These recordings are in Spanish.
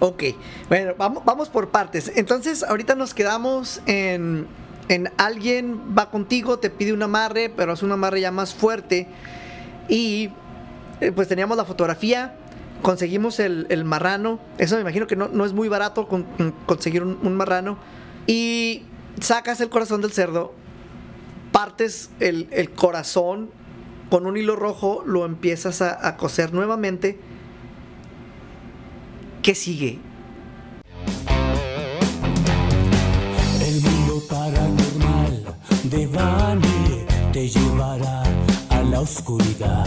Ok, bueno, vamos, vamos por partes. Entonces, ahorita nos quedamos en, en alguien va contigo, te pide un amarre, pero es un amarre ya más fuerte. Y eh, pues teníamos la fotografía, conseguimos el, el marrano. Eso me imagino que no, no es muy barato con- con- conseguir un, un marrano. Y sacas el corazón del cerdo, partes el, el corazón con un hilo rojo, lo empiezas a, a coser nuevamente. ¿Qué sigue? El mundo paranormal de Bani te llevará a la oscuridad.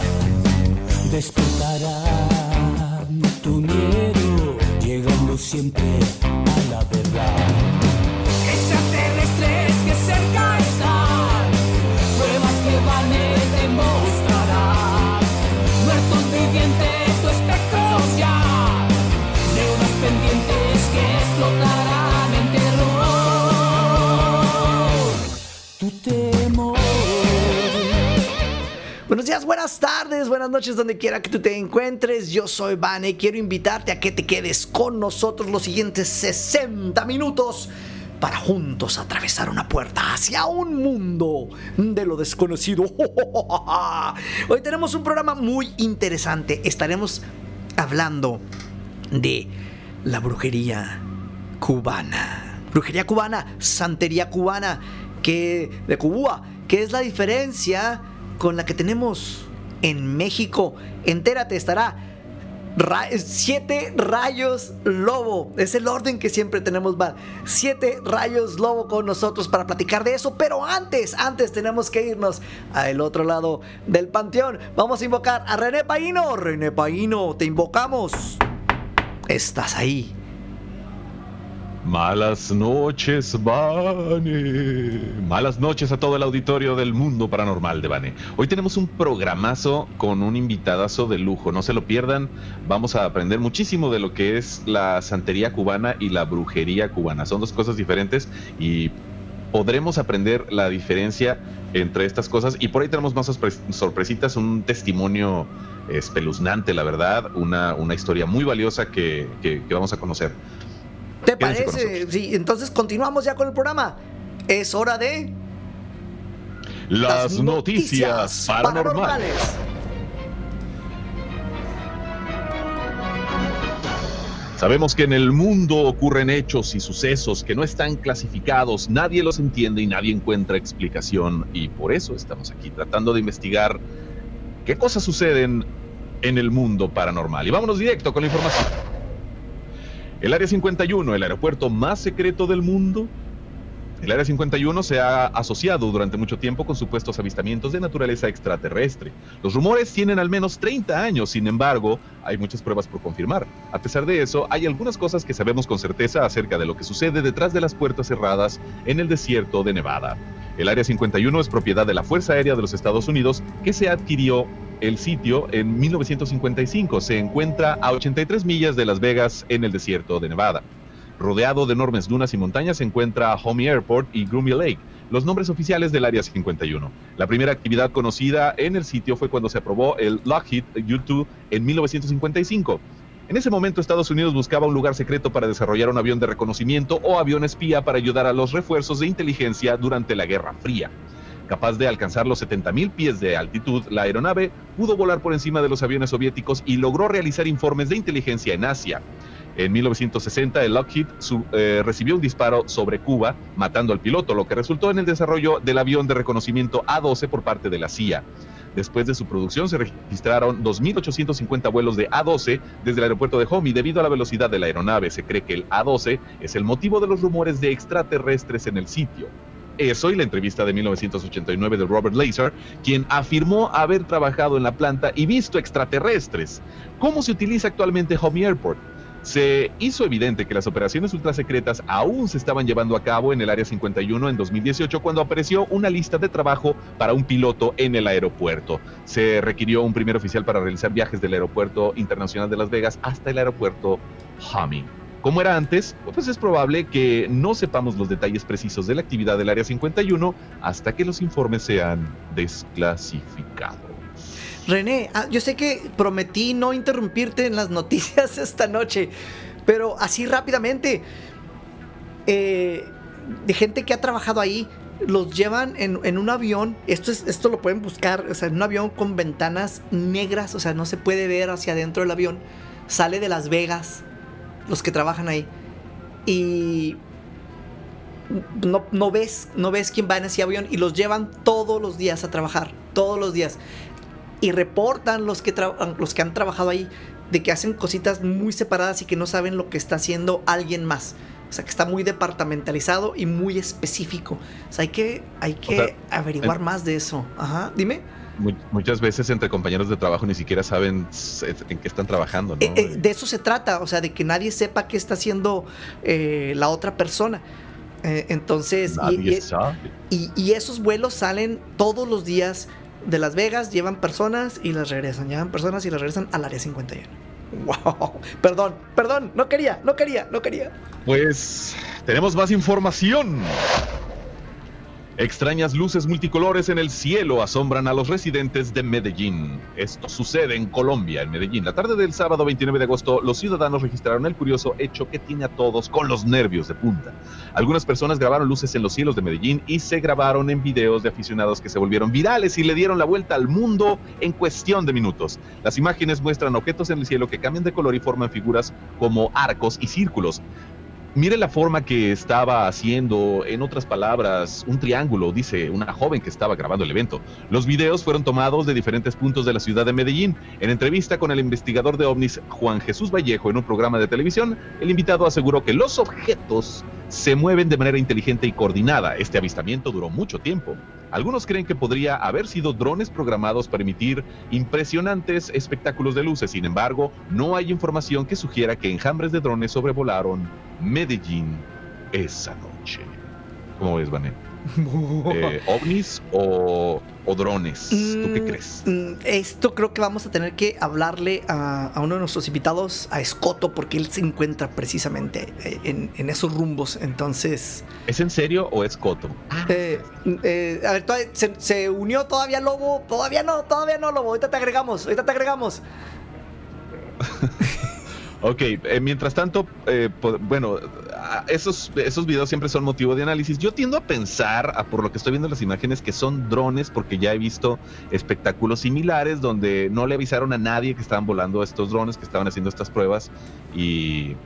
Despertará tu miedo, llegando siempre a la verdad. Buenas tardes, buenas noches, donde quiera que tú te encuentres. Yo soy Vane y quiero invitarte a que te quedes con nosotros los siguientes 60 minutos para juntos atravesar una puerta hacia un mundo de lo desconocido. Hoy tenemos un programa muy interesante. Estaremos hablando de la brujería cubana. Brujería cubana, santería cubana, que de Cuba, que es la diferencia con la que tenemos en México. Entérate, estará siete rayos lobo. Es el orden que siempre tenemos. Siete rayos lobo con nosotros para platicar de eso. Pero antes, antes tenemos que irnos al otro lado del panteón. Vamos a invocar a René Paino. René Paino, te invocamos. Estás ahí. Malas noches, Vane. Malas noches a todo el auditorio del mundo paranormal de Vane. Hoy tenemos un programazo con un invitadazo de lujo. No se lo pierdan. Vamos a aprender muchísimo de lo que es la santería cubana y la brujería cubana. Son dos cosas diferentes y podremos aprender la diferencia entre estas cosas. Y por ahí tenemos más sorpre- sorpresitas, un testimonio espeluznante, la verdad. Una, una historia muy valiosa que- que vamos a conocer. ¿Te parece? Sí, entonces continuamos ya con el programa. Es hora de Las, noticias, paranormales. Sabemos que en el mundo ocurren hechos y sucesos que no están clasificados, nadie los entiende y nadie encuentra explicación y por eso estamos aquí tratando de investigar qué cosas suceden en el mundo paranormal. Y vámonos directo con la información. El Área 51, el aeropuerto más secreto del mundo, el Área 51 se ha asociado durante mucho tiempo con supuestos avistamientos de naturaleza extraterrestre. Los rumores tienen al menos 30 años, sin embargo, hay muchas pruebas por confirmar. A pesar de eso, hay algunas cosas que sabemos con certeza acerca de lo que sucede detrás de las puertas cerradas en el desierto de Nevada. El Área 51 es propiedad de la Fuerza Aérea de los Estados Unidos, que se adquirió el sitio en 1955. Se encuentra a 83 millas de Las Vegas, en el desierto de Nevada. Rodeado de enormes dunas y montañas se encuentra Homey Airport y Groomy Lake, los nombres oficiales del Área 51. La primera actividad conocida en el sitio fue cuando se aprobó el Lockheed U-2 en 1955. En ese momento Estados Unidos buscaba un lugar secreto para desarrollar un avión de reconocimiento o avión espía para ayudar a los refuerzos de inteligencia durante la Guerra Fría. Capaz de alcanzar los 70.000 pies de altitud, la aeronave pudo volar por encima de los aviones soviéticos y logró realizar informes de inteligencia en Asia. En 1960, el Lockheed eh, recibió un disparo sobre Cuba, matando al piloto, lo que resultó en el desarrollo del avión de reconocimiento A-12 por parte de la CIA. Después de su producción se registraron 2.850 vuelos de A-12 desde el aeropuerto de Homey. Debido a la velocidad de la aeronave, se cree que el A-12 es el motivo de los rumores de extraterrestres en el sitio. Eso y la entrevista de 1989 de Robert Lazar, quien afirmó haber trabajado en la planta y visto extraterrestres. ¿Cómo se utiliza actualmente Homey Airport? Se hizo evidente que las operaciones ultrasecretas aún se estaban llevando a cabo en el Área 51 en 2018 cuando apareció una lista de trabajo para un piloto en el aeropuerto. Se requirió un primer oficial para realizar viajes del Aeropuerto Internacional de Las Vegas hasta el aeropuerto Homey. Como era antes, pues es probable que no sepamos los detalles precisos de la actividad del Área 51 hasta que los informes sean desclasificados. René, ah, yo sé que prometí no interrumpirte en las noticias esta noche, Pero así rápidamente, eh, de gente que ha trabajado ahí, los llevan en, un avión. Esto, es, esto lo pueden buscar, o sea, en un avión con ventanas negras, o sea, no se puede ver hacia adentro del avión. Sale de Las Vegas, los que trabajan ahí. Y no, no ves, no ves quién va en ese avión y los llevan todos los días a trabajar, todos los días. Y reportan los que, los que han trabajado ahí de que hacen cositas muy separadas y que no saben lo que está haciendo alguien más. O sea, que está muy departamentalizado y muy específico. O sea, hay que, hay que sea, averiguar en- más de eso. Ajá, dime. Mu- Muchas veces entre compañeros de trabajo ni siquiera saben en qué están trabajando, ¿no? Eh, eh, de eso se trata, o sea, de que nadie sepa qué está haciendo eh, la otra persona. Entonces, y esos vuelos salen todos los días de Las Vegas, llevan personas y las regresan, llevan personas y las regresan al área 51. Wow, perdón, perdón, no quería, no quería, no quería. Pues tenemos más información. Extrañas luces multicolores en el cielo asombran a los residentes de Medellín. Esto sucede en Colombia, en Medellín. La tarde del sábado 29 de agosto, los ciudadanos registraron el curioso hecho que tiene a todos con los nervios de punta. Algunas personas grabaron luces en los cielos de Medellín y se grabaron en videos de aficionados que se volvieron virales y le dieron la vuelta al mundo en cuestión de minutos. Las imágenes muestran objetos en el cielo que cambian de color y forman figuras como arcos y círculos. Mire la forma que estaba haciendo, en otras palabras, un triángulo, dice una joven que estaba grabando el evento. Los videos fueron tomados de diferentes puntos de la ciudad de Medellín. En entrevista con el investigador de ovnis Juan Jesús Vallejo en un programa de televisión, el invitado aseguró que los objetos se mueven de manera inteligente y coordinada. Este avistamiento duró mucho tiempo. Algunos creen que podría haber sido drones programados para emitir impresionantes espectáculos de luces. Sin embargo, no hay información que sugiera que enjambres de drones sobrevolaron Medellín esa noche. ¿Cómo ves, Vané? Eh, ¿Ovnis o, o drones? ¿Tú qué Mm, crees? mm, Esto creo que vamos a tener que hablarle a, a uno de nuestros invitados, a Escoto, porque él se encuentra precisamente eh, en, en esos rumbos. Entonces, ¿Es en serio o es coto? eh, eh, a ver, se, se unió todavía Lobo? Todavía no, todavía no, Lobo. Ahorita te agregamos, ahorita te agregamos. Ok, eh, mientras tanto, eh, bueno, esos, esos videos siempre son motivo de análisis. Yo tiendo a pensar, ah, por lo que estoy viendo en las imágenes, que son drones, porque ya he visto espectáculos similares donde no le avisaron a nadie que estaban volando estos drones, que estaban haciendo estas pruebas. Y,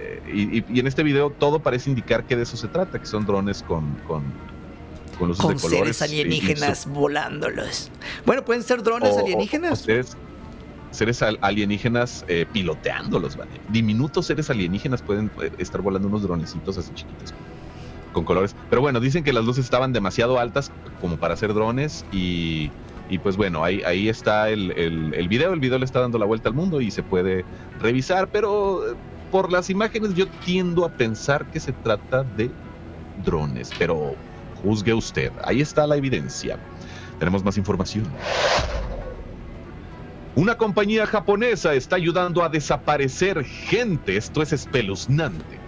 eh, y, en este video todo parece indicar que de eso se trata, que son drones con, con, con Con seres alienígenas volándolos. Bueno, pueden ser drones o- alienígenas. o seres, seres al- alienígenas eh, piloteándolos, ¿vale? Diminutos seres alienígenas pueden eh, estar volando unos dronecitos así chiquitos con colores. Pero bueno, dicen que las luces estaban demasiado altas como para hacer drones y, pues bueno, ahí, ahí está el, el, el video. El video le está dando la vuelta al mundo y se puede revisar, pero eh, por las imágenes yo tiendo a pensar que se trata de drones, pero juzgue usted. Ahí está la evidencia. Tenemos más información. Una compañía japonesa está ayudando a desaparecer gente. Esto es espeluznante.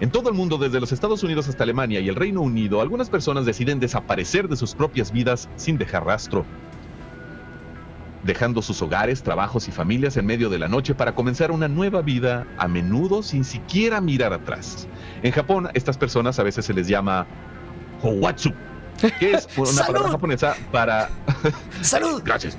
En todo el mundo, desde los Estados Unidos hasta Alemania y el Reino Unido, algunas personas deciden desaparecer de sus propias vidas sin dejar rastro, dejando sus hogares, trabajos y familias en medio de la noche para comenzar una nueva vida, a menudo sin siquiera mirar atrás. En Japón, estas personas a veces se les llama Howatsu, que es una ¡Salud! palabra japonesa para ¡Salud! Gracias.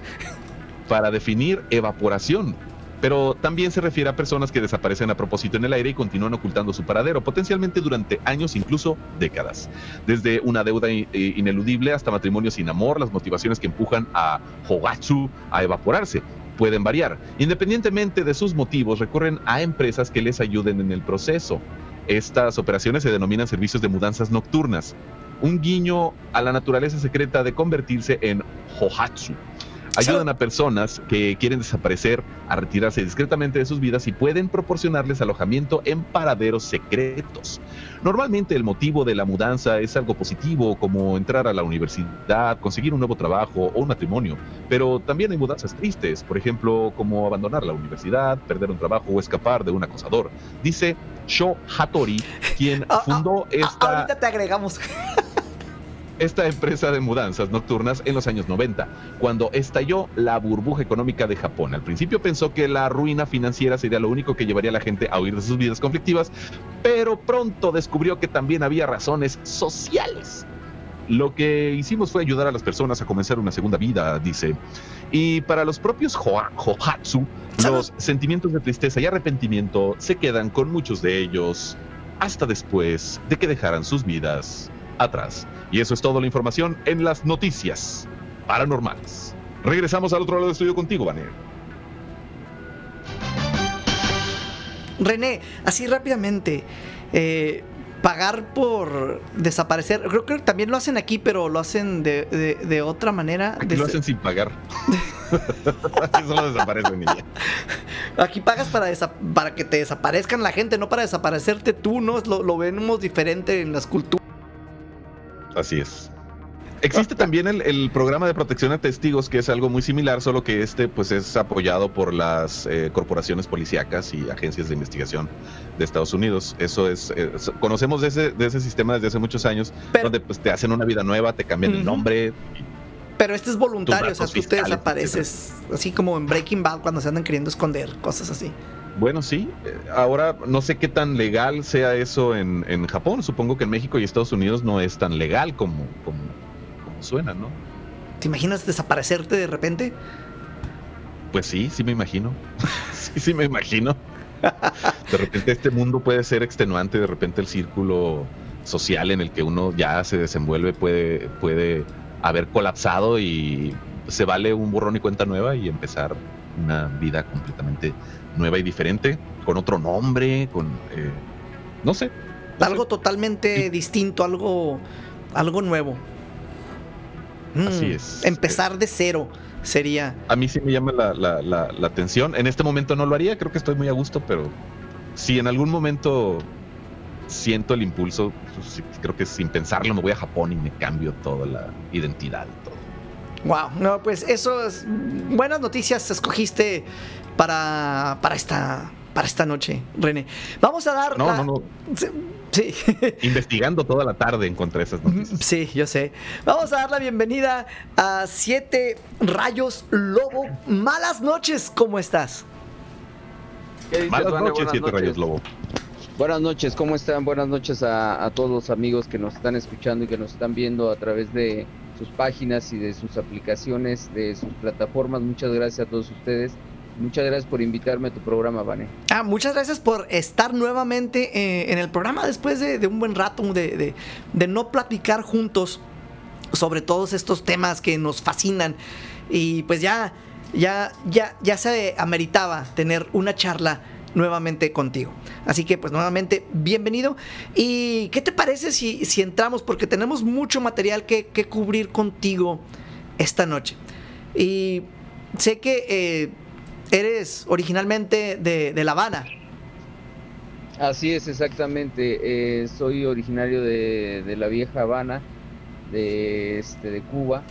Para definir evaporación. Pero también se refiere a personas que desaparecen a propósito en el aire y continúan ocultando su paradero, potencialmente durante años, incluso décadas. Desde una deuda ineludible hasta matrimonios sin amor, las motivaciones que empujan a Hogatsu a evaporarse pueden variar. Independientemente de sus motivos, recurren a empresas que les ayuden en el proceso. Estas operaciones se denominan servicios de mudanzas nocturnas, un guiño a la naturaleza secreta de convertirse en Hohatsu. Ayudan a personas que quieren desaparecer a retirarse discretamente de sus vidas y pueden proporcionarles alojamiento en paraderos secretos. Normalmente el motivo de la mudanza es algo positivo, como entrar a la universidad, conseguir un nuevo trabajo o un matrimonio, pero también hay mudanzas tristes, por ejemplo, como abandonar la universidad, perder un trabajo o escapar de un acosador. Dice Sho Hattori, quien Ah, ah, fundó Ah, esta... ahorita te agregamos. Esta empresa de mudanzas nocturnas en los años 90, cuando estalló la burbuja económica de Japón. Al principio pensó que la ruina financiera sería lo único que llevaría a la gente a huir de sus vidas conflictivas, pero pronto descubrió que también había razones sociales. Lo que hicimos fue ayudar a las personas a comenzar una segunda vida, dice. Y para los propios Hohatsu, los sentimientos de tristeza y arrepentimiento se quedan con muchos de ellos hasta después de que dejaran sus vidas atrás. Y eso es toda la información en las noticias paranormales. Regresamos al otro lado del estudio contigo, Vanessa. René, así rápidamente, eh, pagar por desaparecer, creo que también lo hacen aquí, pero lo hacen de, de- de otra manera. Aquí lo hacen sin pagar. Aquí solo desaparecen. Aquí pagas para, para que te desaparezcan la gente, no para desaparecerte tú, ¿no? Lo, lo vemos diferente en las culturas. Así es. Existe también el, el programa de protección a testigos, que es algo muy similar, solo que este pues es apoyado por las eh, corporaciones policíacas y agencias de investigación de Estados Unidos. Eso es, eh, so- conocemos de ese, de ese sistema desde hace muchos años, Pero- donde pues te hacen una vida nueva, te cambian el nombre. Pero este es voluntario, o sea, tú te desapareces, así como en Breaking Bad cuando se andan queriendo esconder, cosas así. Bueno, sí. eh, Ahora no sé qué tan legal sea eso en, en Japón. Supongo que en México y Estados Unidos no es tan legal como, como, como suena, ¿no? ¿Te imaginas desaparecerte de repente? Pues sí, sí me imagino. sí, sí me imagino. De repente este mundo puede ser extenuante, de repente el círculo social en el que uno ya se desenvuelve puede, puede haber colapsado y se vale un borrón y cuenta nueva y empezar una vida completamente nueva y diferente, con otro nombre, con... eh, no sé. no sé. Algo totalmente distinto, algo, algo nuevo. Mm, Así es. Empezar de cero sería. A mí sí me llama la, la- la- la atención. En este momento no lo haría, creo que estoy muy a gusto, pero si en algún momento siento el impulso, pues creo que sin pensarlo me voy a Japón y me cambio toda la identidad todo. Wow, no, pues eso es. Buenas noticias escogiste para, para, esta, para esta noche, René. Vamos a dar. No, la- no, no. Sí. sí. Investigando toda la tarde encontré esas noticias. Sí, yo sé. Vamos a dar la bienvenida a Siete Rayos Lobo. Malas noches, ¿cómo estás? ¿Qué dices, Malas noches, Buenas Siete Rayos Lobo. Buenas noches, ¿cómo están? Buenas noches a, a todos los amigos que nos están escuchando y que nos están viendo a través de sus páginas y de sus aplicaciones, de sus plataformas. Muchas gracias a todos ustedes. Muchas gracias por invitarme a tu programa, Vane. Ah, muchas gracias por estar nuevamente eh, en el programa después de, un buen rato de, de- de no platicar juntos sobre todos estos temas que nos fascinan. Y pues ya, ya, ya, ya se ameritaba tener una charla nuevamente contigo. Así que pues nuevamente bienvenido. ¿Y qué te parece si, si entramos? Porque tenemos mucho material que, que cubrir contigo esta noche. Y sé que eh, eres originalmente de, de La Habana. Así es, exactamente. Eh, soy originario de, de la vieja Habana, de, este, de Cuba.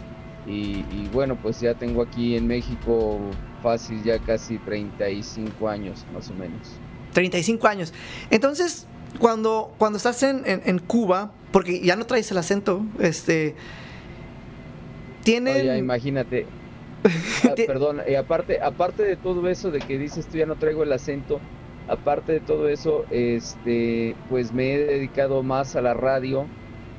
Y, y bueno, pues ya tengo aquí en México fácil ya casi 35 años, más o menos. 35 años. Entonces, cuando, cuando estás en, en- en Cuba, porque ya no traes el acento, este. Tienen. Oye, imagínate. Ah, perdón, y aparte, aparte de todo eso de que dices tú ya no traigo el acento, aparte de todo eso, este, pues me he dedicado más a la radio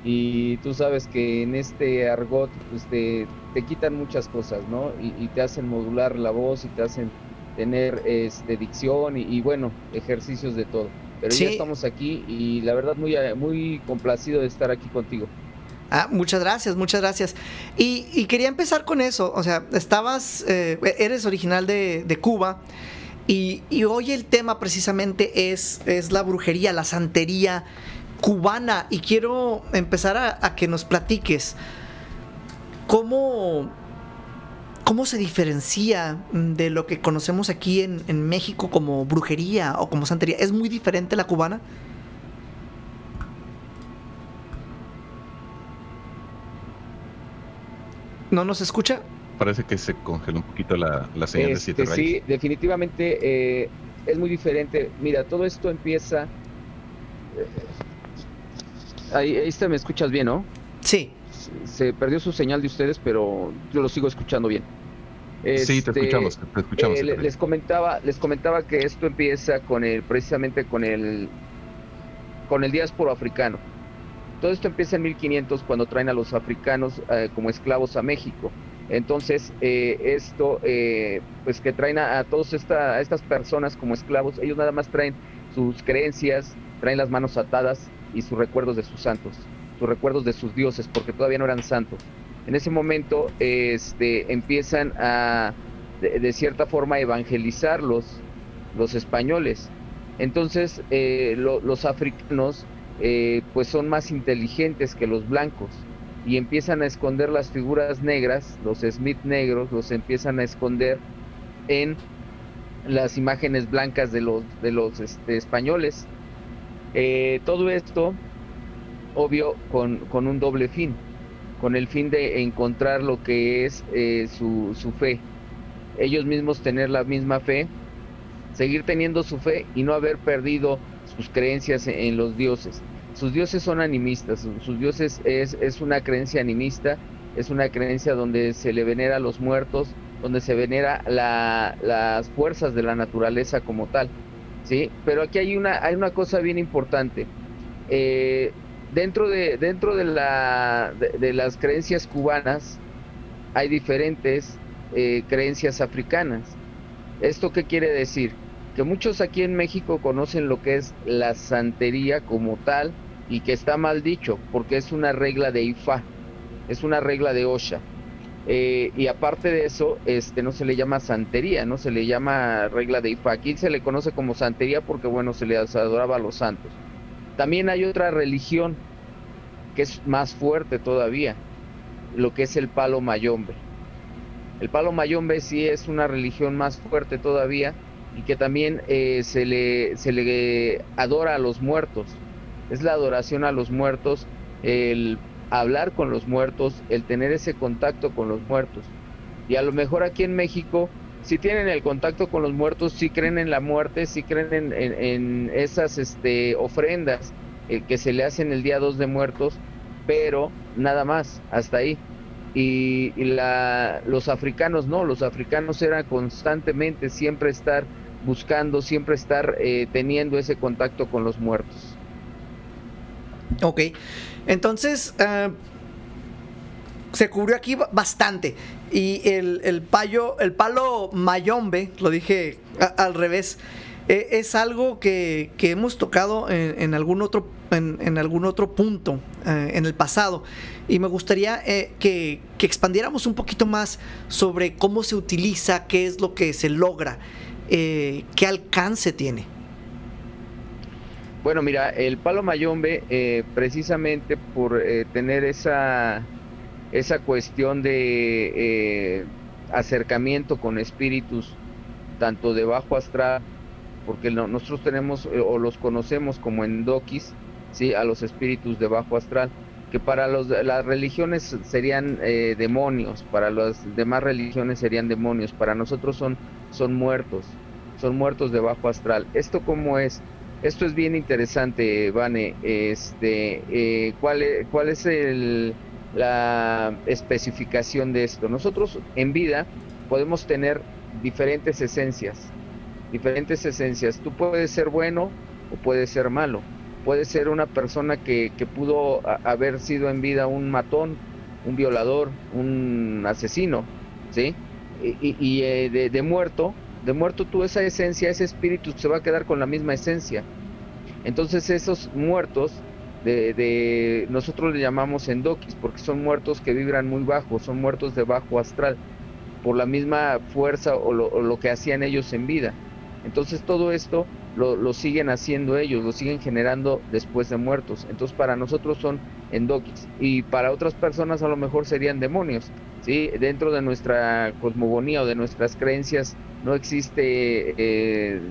y tú sabes que en este argot pues te, te quitan muchas cosas, ¿no? Y, y te hacen modular la voz y te hacen tener este, dicción y, y bueno, ejercicios de todo. Pero Sí. ya estamos aquí y la verdad muy, muy complacido de estar aquí contigo. Ah, muchas gracias, muchas gracias. Y, y quería empezar con eso. O sea, estabas. eh, eres original de, de Cuba. Y, y hoy el tema precisamente es, es la brujería, la santería cubana. Y quiero empezar a, a que nos platiques cómo, cómo se diferencia de lo que conocemos aquí en, en México como brujería o como santería. ¿Es muy diferente la cubana? ¿No nos escucha? Parece que se congeló un poquito la, la señal de Siete Este, Rayos. sí, definitivamente eh, es muy diferente. Mira, todo esto empieza. eh, Ahí, ahí está, me escuchas bien, ¿no? Sí. se perdió su señal de ustedes, pero yo lo sigo escuchando bien. sí, te Este, escuchamos, te escuchamos. eh, les comentaba, les comentaba que esto empieza con el, precisamente con el, con el diásporo africano. Todo esto empieza en 1500 cuando traen a los africanos eh, como esclavos a México. Entonces, eh, esto, eh, pues que traen a, a todas esta, estas personas como esclavos, ellos nada más traen sus creencias, traen las manos atadas y sus recuerdos de sus santos, sus recuerdos de sus dioses, porque todavía no eran santos. En ese momento, este, empiezan a, de, cierta forma, evangelizar los, españoles. Entonces, eh, lo- los africanos, eh, pues son más inteligentes que los blancos y empiezan a esconder las figuras negras, los Smith negros, los empiezan a esconder en las imágenes blancas de los, de los este, españoles. Eh, todo esto, obvio, con, un doble fin, con el fin de encontrar lo que es eh, su, fe. Ellos mismos tener la misma fe, seguir teniendo su fe y no haber perdido sus creencias en, los dioses. Sus dioses son animistas, su- sus dioses es, una creencia animista, es una creencia donde se le venera a los muertos, donde se venera la- las fuerzas de la naturaleza como tal. ¿Sí? Pero aquí hay una, hay una cosa bien importante. Eh, dentro de, dentro de, la, de, las creencias cubanas hay diferentes eh, creencias africanas. ¿Esto qué quiere decir? Que muchos aquí en México conocen lo que es la santería como tal y que está mal dicho porque es una regla de Ifá, es una regla de Osha. Eh, y aparte de eso, este no se le llama santería, no se le llama regla de Ifá. Aquí se le conoce como santería porque bueno, se le adoraba a los santos. También hay otra religión que es más fuerte todavía, lo que es el palo mayombe. El palo mayombe sí es una religión más fuerte todavía y que también eh, se, le, se le adora a los muertos. Es la adoración a los muertos, el hablar con los muertos, el tener ese contacto con los muertos. Y a lo mejor aquí en México, si tienen el contacto con los muertos, si creen en la muerte, si creen en, en- esas este, ofrendas eh, que se le hacen el día 2 de muertos, pero nada más, hasta ahí. Y, la, los africanos no, los africanos era constantemente siempre estar buscando, siempre estar eh, teniendo ese contacto con los muertos. Ok, entonces eh, se cubrió aquí ba- bastante. Y el, el palo mayombe, lo dije al revés, eh, es algo que, hemos tocado en, algún otro en, algún otro punto eh, en el pasado. Y me gustaría eh, que, expandiéramos un poquito más sobre cómo se utiliza, qué es lo que se logra, qué alcance tiene. Bueno, mira, el palo mayombe, eh, precisamente por eh, tener esa, esa cuestión de eh, acercamiento con espíritus, tanto de bajo astral, porque no- nosotros tenemos eh, o los conocemos como endokis, ¿sí? a los espíritus de bajo astral, que para los, las religiones serían eh, demonios, para las demás religiones serían demonios, para nosotros son, son muertos, son muertos de bajo astral. ¿Esto cómo es? Esto es bien interesante, Vane. Este, eh, ¿cuál, es, ¿Cuál es el, la especificación de esto? Nosotros en vida podemos tener diferentes esencias, diferentes esencias. Tú puedes ser bueno o puedes ser malo. Puedes ser una persona que, que pudo haber sido en vida un matón, un violador, un asesino, ¿sí? Y, y- y, eh, de, de muerto, de muerto tú esa esencia, ese espíritu se va a quedar con la misma esencia. Entonces esos muertos, de, de- nosotros le llamamos endokis, porque son muertos que vibran muy bajo, son muertos de bajo astral, por la misma fuerza o lo, lo que hacían ellos en vida. Entonces todo esto lo, lo siguen haciendo ellos, lo siguen generando después de muertos. Entonces para nosotros son endokis y para otras personas a lo mejor serían demonios. ¿sí? Dentro de nuestra cosmogonía o de nuestras creencias no existe eh,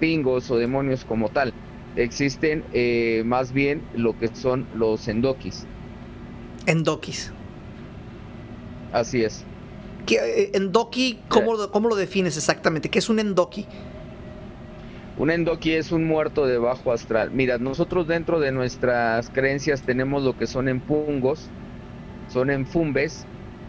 pingos o demonios como tal. Existen eh, más bien lo que son los endokis. Endokis. Así es. ¿Qué, eh, endoki, ¿cómo, lo- ¿cómo lo defines exactamente? ¿Qué es un endoki? Un endoki es un muerto de bajo astral. Mira, nosotros dentro de nuestras creencias tenemos lo que son empungos, son enfumbes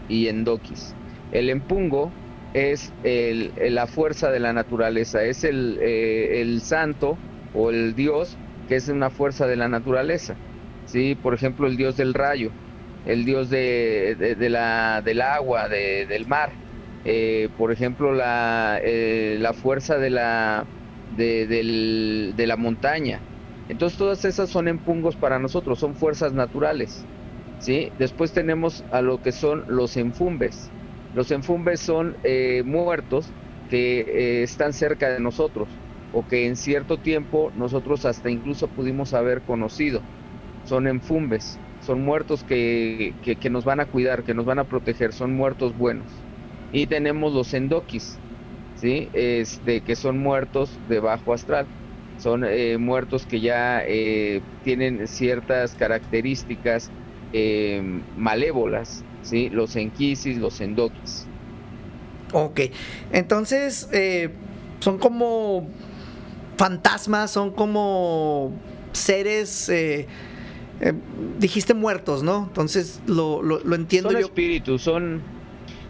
y endoquis. El empungo es el- la fuerza de la naturaleza, es el, eh, el santo o el dios que es una fuerza de la naturaleza. ¿sí? Por ejemplo, el dios del rayo, el dios de, de- la, del agua, de- del mar. Eh, por ejemplo, la, eh, la fuerza de la, de, del- de la montaña. Entonces todas esas son empungos para nosotros, son fuerzas naturales. ¿sí? Después tenemos a lo que son los enfumbes. Los enfumbes son eh, muertos que eh, están cerca de nosotros o que en cierto tiempo nosotros hasta incluso pudimos haber conocido. Son enfumbes, son muertos que, que- nos van a cuidar, que nos van a proteger, son muertos buenos. Y tenemos los endoquis, ¿sí? este, que son muertos de bajo astral. Son eh, muertos que ya tienen ciertas características malévolas, ¿sí? los enquisis, los endoquis. Ok, entonces eh, son como fantasmas, son como seres, eh, eh, dijiste muertos, ¿no? Entonces lo, lo- lo entiendo son yo. espíritus, son,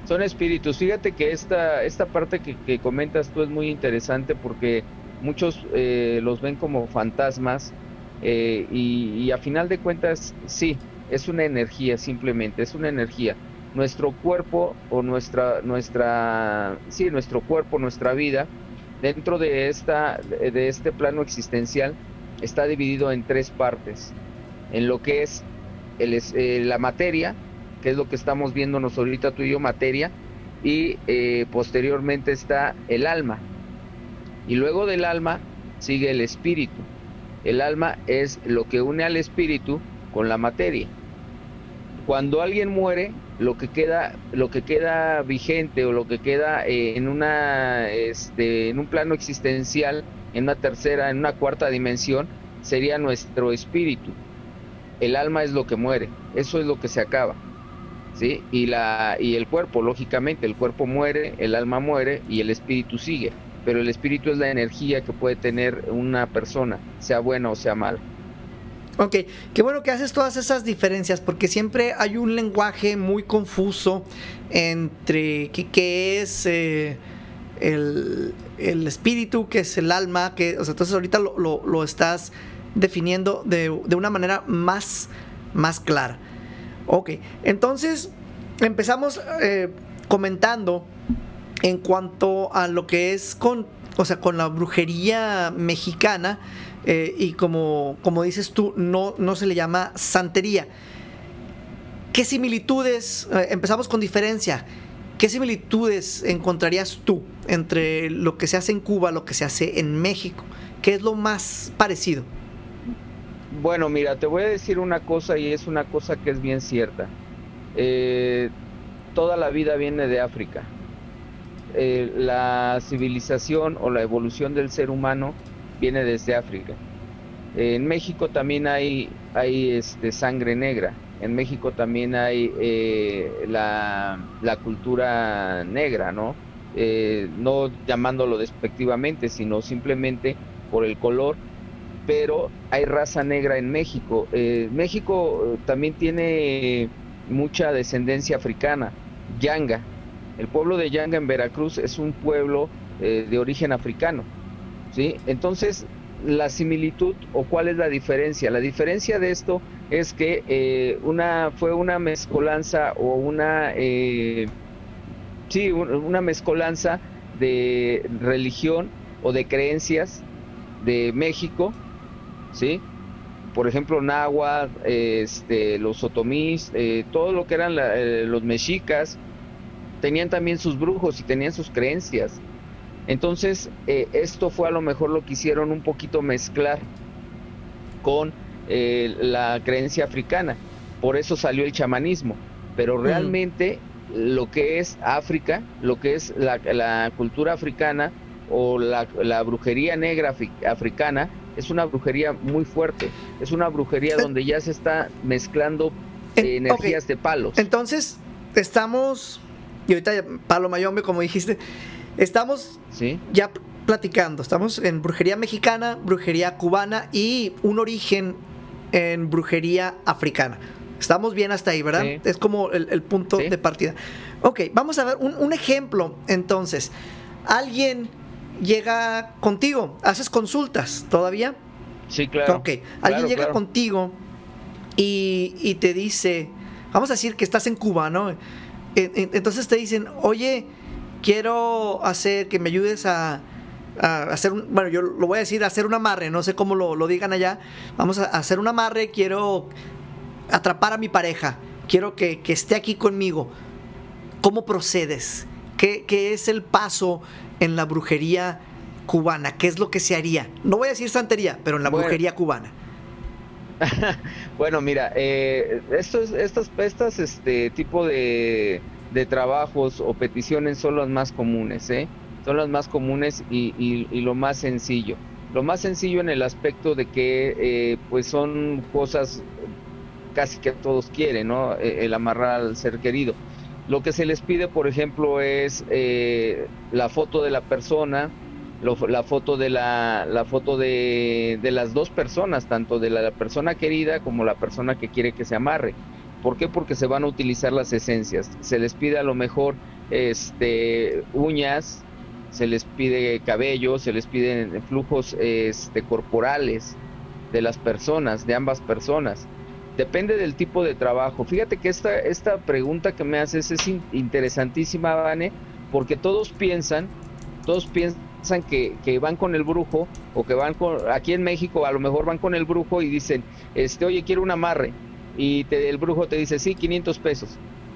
son espíritus. Fíjate que esta, esta parte que, que comentas tú es muy interesante porque muchos eh, los ven como fantasmas eh, y, y a final de cuentas sí, es una energía simplemente, es una energía. Nuestro cuerpo o nuestra, nuestra, sí, nuestro cuerpo, nuestra vida, dentro de, esta, de este plano existencial, está dividido en tres partes. En lo que es el eh, la materia, que es lo que estamos viéndonos ahorita tú y yo, materia, y eh, posteriormente está el alma. Y luego del alma sigue el espíritu. El alma es lo que une al espíritu con la materia. Cuando alguien muere, lo que queda, lo que queda vigente o lo que queda eh, en una, este, en un plano existencial, en una tercera, en una cuarta dimensión, sería nuestro espíritu. El alma es lo que muere, eso es lo que se acaba. ¿sí? Y, la, y el cuerpo, lógicamente, el cuerpo muere, el alma muere y el espíritu sigue. Pero el espíritu es la energía que puede tener una persona, sea buena o sea mala. Ok, qué bueno que haces todas esas diferencias, porque siempre hay un lenguaje muy confuso entre qué, es eh, el, el espíritu, qué es el alma, que, entonces ahorita lo, lo- lo estás definiendo de, de una manera más, más clara. Ok, entonces empezamos eh, comentando en cuanto a lo que es con, o sea, con la brujería mexicana, eh, y como, como dices tú, no, no se le llama santería. ¿Qué similitudes, eh, empezamos con diferencia, qué similitudes encontrarías tú entre lo que se hace en Cuba, lo que se hace en México? ¿Qué es lo más parecido? Bueno, mira, te voy a decir una cosa y es una cosa que es bien cierta. Eh, toda la vida viene de África. La civilización o la evolución del ser humano viene desde África. en México también hay, hay este, sangre negra. En México también hay eh, la, la cultura negra, ¿no? Eh, no llamándolo despectivamente, sino simplemente por el color pero hay raza negra en México. Eh, México eh, también tiene mucha descendencia africana, Yanga. El pueblo de Yanga en Veracruz es un pueblo eh, de origen africano. ¿Sí? Entonces, la similitud o cuál es la diferencia? La diferencia de esto es que eh, una, fue una mezcolanza o una, eh, sí, un- una mezcolanza de religión o de creencias de México ¿sí? Por ejemplo, náhuatl, este, los otomís, eh, todo lo que eran la- eh, los mexicas, tenían también sus brujos y tenían sus creencias. Entonces, eh, esto fue a lo mejor lo que hicieron un poquito mezclar con eh, la creencia africana. Por eso salió el chamanismo. Pero realmente lo que es África, lo que es la, la cultura africana o la, la brujería negra afri- africana, es una brujería muy fuerte. Es una brujería Eh, donde ya se está mezclando eh, energías de palos. Entonces, estamos, y ahorita Palo Mayombe, como dijiste, estamos ¿sí? ya platicando, estamos en brujería mexicana, brujería cubana y un origen en brujería africana. Estamos bien hasta ahí, ¿verdad? Sí. Es como el, el punto Sí. de partida. Ok, vamos a ver un, un ejemplo entonces. Alguien llega contigo, haces consultas todavía. Sí, claro. Ok, alguien Claro, llega claro. contigo y, y te dice, vamos a decir que estás en Cuba, ¿no? En- en- Entonces te dicen, oye, quiero hacer que me ayudes a, a hacer un, bueno, yo lo voy a decir, hacer un amarre, no sé cómo lo, lo digan allá, vamos a hacer un amarre, quiero atrapar a mi pareja, quiero que, que esté aquí conmigo. ¿Cómo procedes? ¿Qué, qué es el paso en la brujería cubana? ¿Qué es lo que se haría? No voy a decir santería, pero en la Bueno. brujería cubana. Bueno, mira, eh, estos, estas, estas, este tipo de, de trabajos o peticiones son las más comunes, ¿eh? Son las más comunes y, y- lo más sencillo. Lo más sencillo en el aspecto de que, eh, pues, son cosas casi que todos quieren, ¿no? Eh, El amarrar al ser querido. Lo que se les pide, por ejemplo, es eh, la foto de la persona, lo- la foto de la, la foto de, de las dos personas, tanto de la, la persona querida como la persona que quiere que se amarre. ¿Por qué? Porque se van a utilizar las esencias. Se les pide a lo mejor este, uñas, se les pide cabello, se les piden flujos este, corporales de las personas, de ambas personas. Depende del tipo de trabajo. Fíjate que esta, esta pregunta que me haces es in- interesantísima, Vane, porque todos piensan, todos piensan que, que van con el brujo o que van con, aquí en México a lo mejor van con el brujo y dicen, este, oye, quiero un amarre. Y te- el brujo te dice, sí, 500 pesos.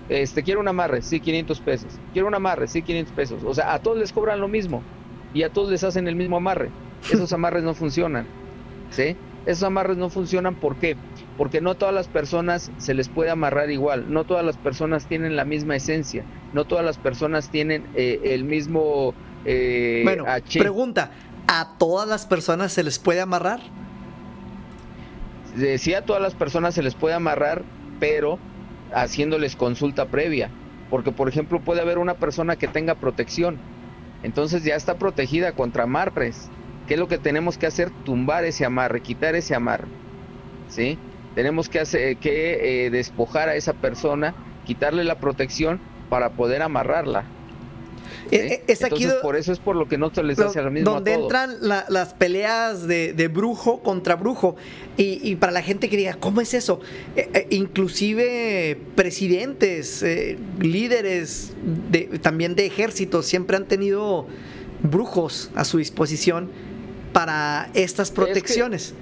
Este, quiero un amarre, sí, 500 pesos. Quiero un amarre, sí, 500 pesos. O sea, a todos les cobran lo mismo y a todos les hacen el mismo amarre. Esos amarres no funcionan, ¿sí? Esos amarres no funcionan, ¿por qué? Porque no todas las personas se les puede amarrar igual, no todas las personas tienen la misma esencia, no todas las personas tienen eh, el mismo eh, bueno, H. pregunta, ¿a todas las personas se les puede amarrar? Sí a todas las personas se les puede amarrar, pero haciéndoles consulta previa. Porque, por ejemplo, puede haber una persona que tenga protección. Entonces ya está protegida contra amarres. ¿Qué es lo que tenemos que hacer? Tumbar ese amarre, quitar ese amarre. ¿Sí? Tenemos que, hacer, que eh, despojar a esa persona, quitarle la protección para poder amarrarla. ¿Sí? Eh, eh, es aquí Entonces, por eso es por lo que no se les do- hace lo mismo donde a todos. entran la- las peleas de, de brujo contra brujo. Y, y para la gente que diga, ¿cómo es eso? Eh, eh, inclusive presidentes, eh, líderes de, también de ejércitos, siempre han tenido brujos a su disposición para estas protecciones.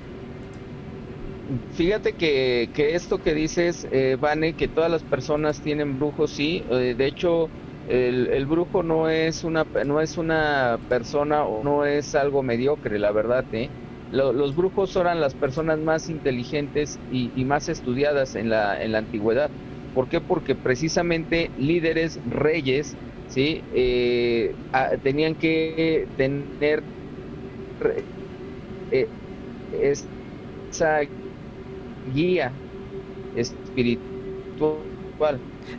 Fíjate que, que esto que dices, eh, Vane, que todas las personas tienen brujos, sí. eh, de hecho, el, el brujo no es una no es una persona o no es algo mediocre, la verdad. ¿eh? Lo- los brujos eran las personas más inteligentes y, y más estudiadas en la, en la antigüedad. ¿Por qué? Porque precisamente líderes, reyes, sí, Eh, tenían que tener eh, esa guía espiritual.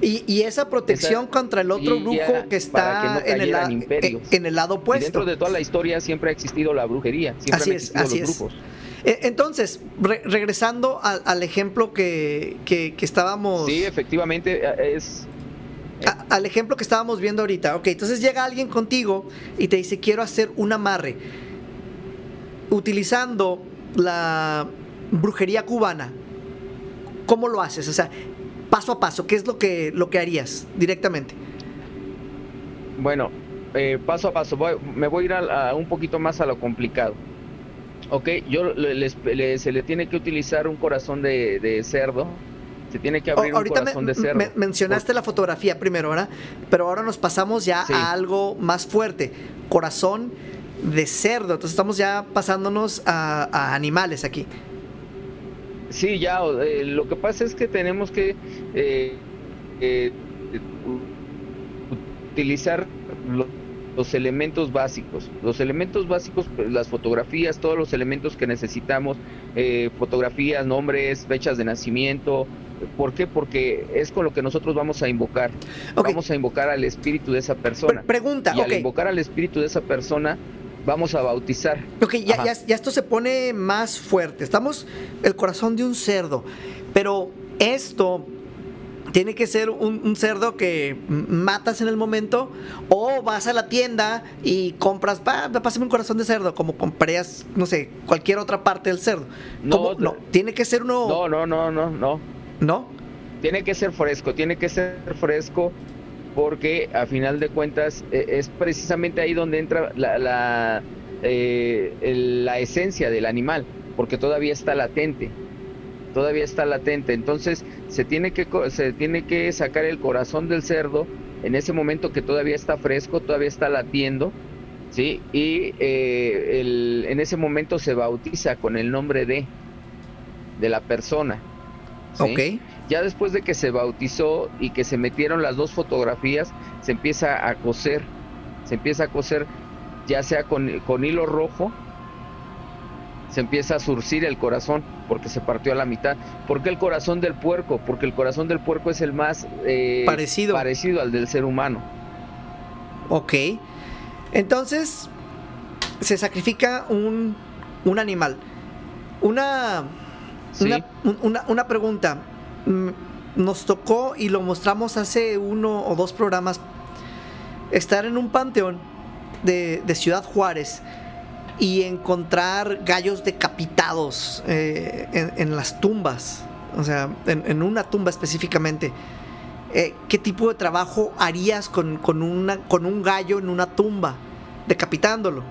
Y, y esa protección Esa contra el otro brujo que está para que no en, el, la- imperios. en el lado Y opuesto. dentro de toda la historia siempre ha existido la brujería, siempre Así han es, así los es. brujos. Eh, Entonces, re- regresando al, al ejemplo que, que- que estábamos. Sí, efectivamente eh, es a- al ejemplo que estábamos viendo ahorita. Ok, entonces llega alguien contigo y te dice: Quiero hacer un amarre. Utilizando la brujería cubana. ¿Cómo lo haces? O sea, paso a paso, ¿qué es lo que, lo que harías directamente? Bueno, eh, paso a paso, voy- me voy a ir a, a un poquito más a lo complicado. Ok, yo le- les- le- se le tiene que utilizar un corazón de, de cerdo, se tiene que abrir Oh, un me- corazón de cerdo. me- mencionaste la fotografía primero, ¿verdad? Pero ahora nos pasamos ya Sí. a algo más fuerte. Corazón de cerdo. Entonces estamos ya pasándonos a, a animales aquí. Sí, ya, eh, lo que pasa es que tenemos que eh, eh, utilizar lo- los elementos básicos. Los elementos básicos, pues, las fotografías, todos los elementos que necesitamos, eh, fotografías, nombres, fechas de nacimiento. ¿Por qué? Porque es con lo que nosotros vamos a invocar. Vamos a invocar al espíritu de esa persona. Pre- pregunta, y al invocar al espíritu de esa persona, vamos a bautizar. Ok, ya, Ajá. ya, ya esto se pone más fuerte. Estamos el corazón de un cerdo. Pero esto tiene que ser un, un cerdo que matas en el momento o vas a la tienda y compras, "Pa, pásame un corazón de cerdo, como comprarías, no sé, cualquier otra parte del cerdo. No, no, tiene que ser uno, No, no, no, no, no. ¿no? Tiene que ser fresco, tiene que ser fresco porque a final de cuentas eh, es precisamente ahí donde entra la, eh, la esencia del animal, porque todavía está latente, todavía está latente. Entonces se tiene que se tiene que sacar el corazón del cerdo en ese momento que todavía está fresco, todavía está latiendo, sí, y eh, en ese momento se bautiza con el nombre de de la persona. ¿sí? Ok. Ya después de que se bautizó y que se metieron las dos fotografías, se empieza a coser. Se empieza a coser ya sea con, con hilo rojo, se empieza a surcir el corazón porque se partió a la mitad. ¿Por qué el corazón del puerco? Porque el corazón del puerco es el más eh, Parecido. parecido al del ser humano. Ok. Entonces, se sacrifica un, un animal. Una, Sí. una, un- una, una pregunta. Mm, Nos tocó y lo mostramos hace uno o dos programas. Estar en un panteón de, Ciudad Juárez y encontrar gallos decapitados eh, en, las tumbas. O sea, en, una tumba específicamente. Eh, ¿Qué tipo de trabajo harías con, con un gallo en una tumba? Decapitándolo.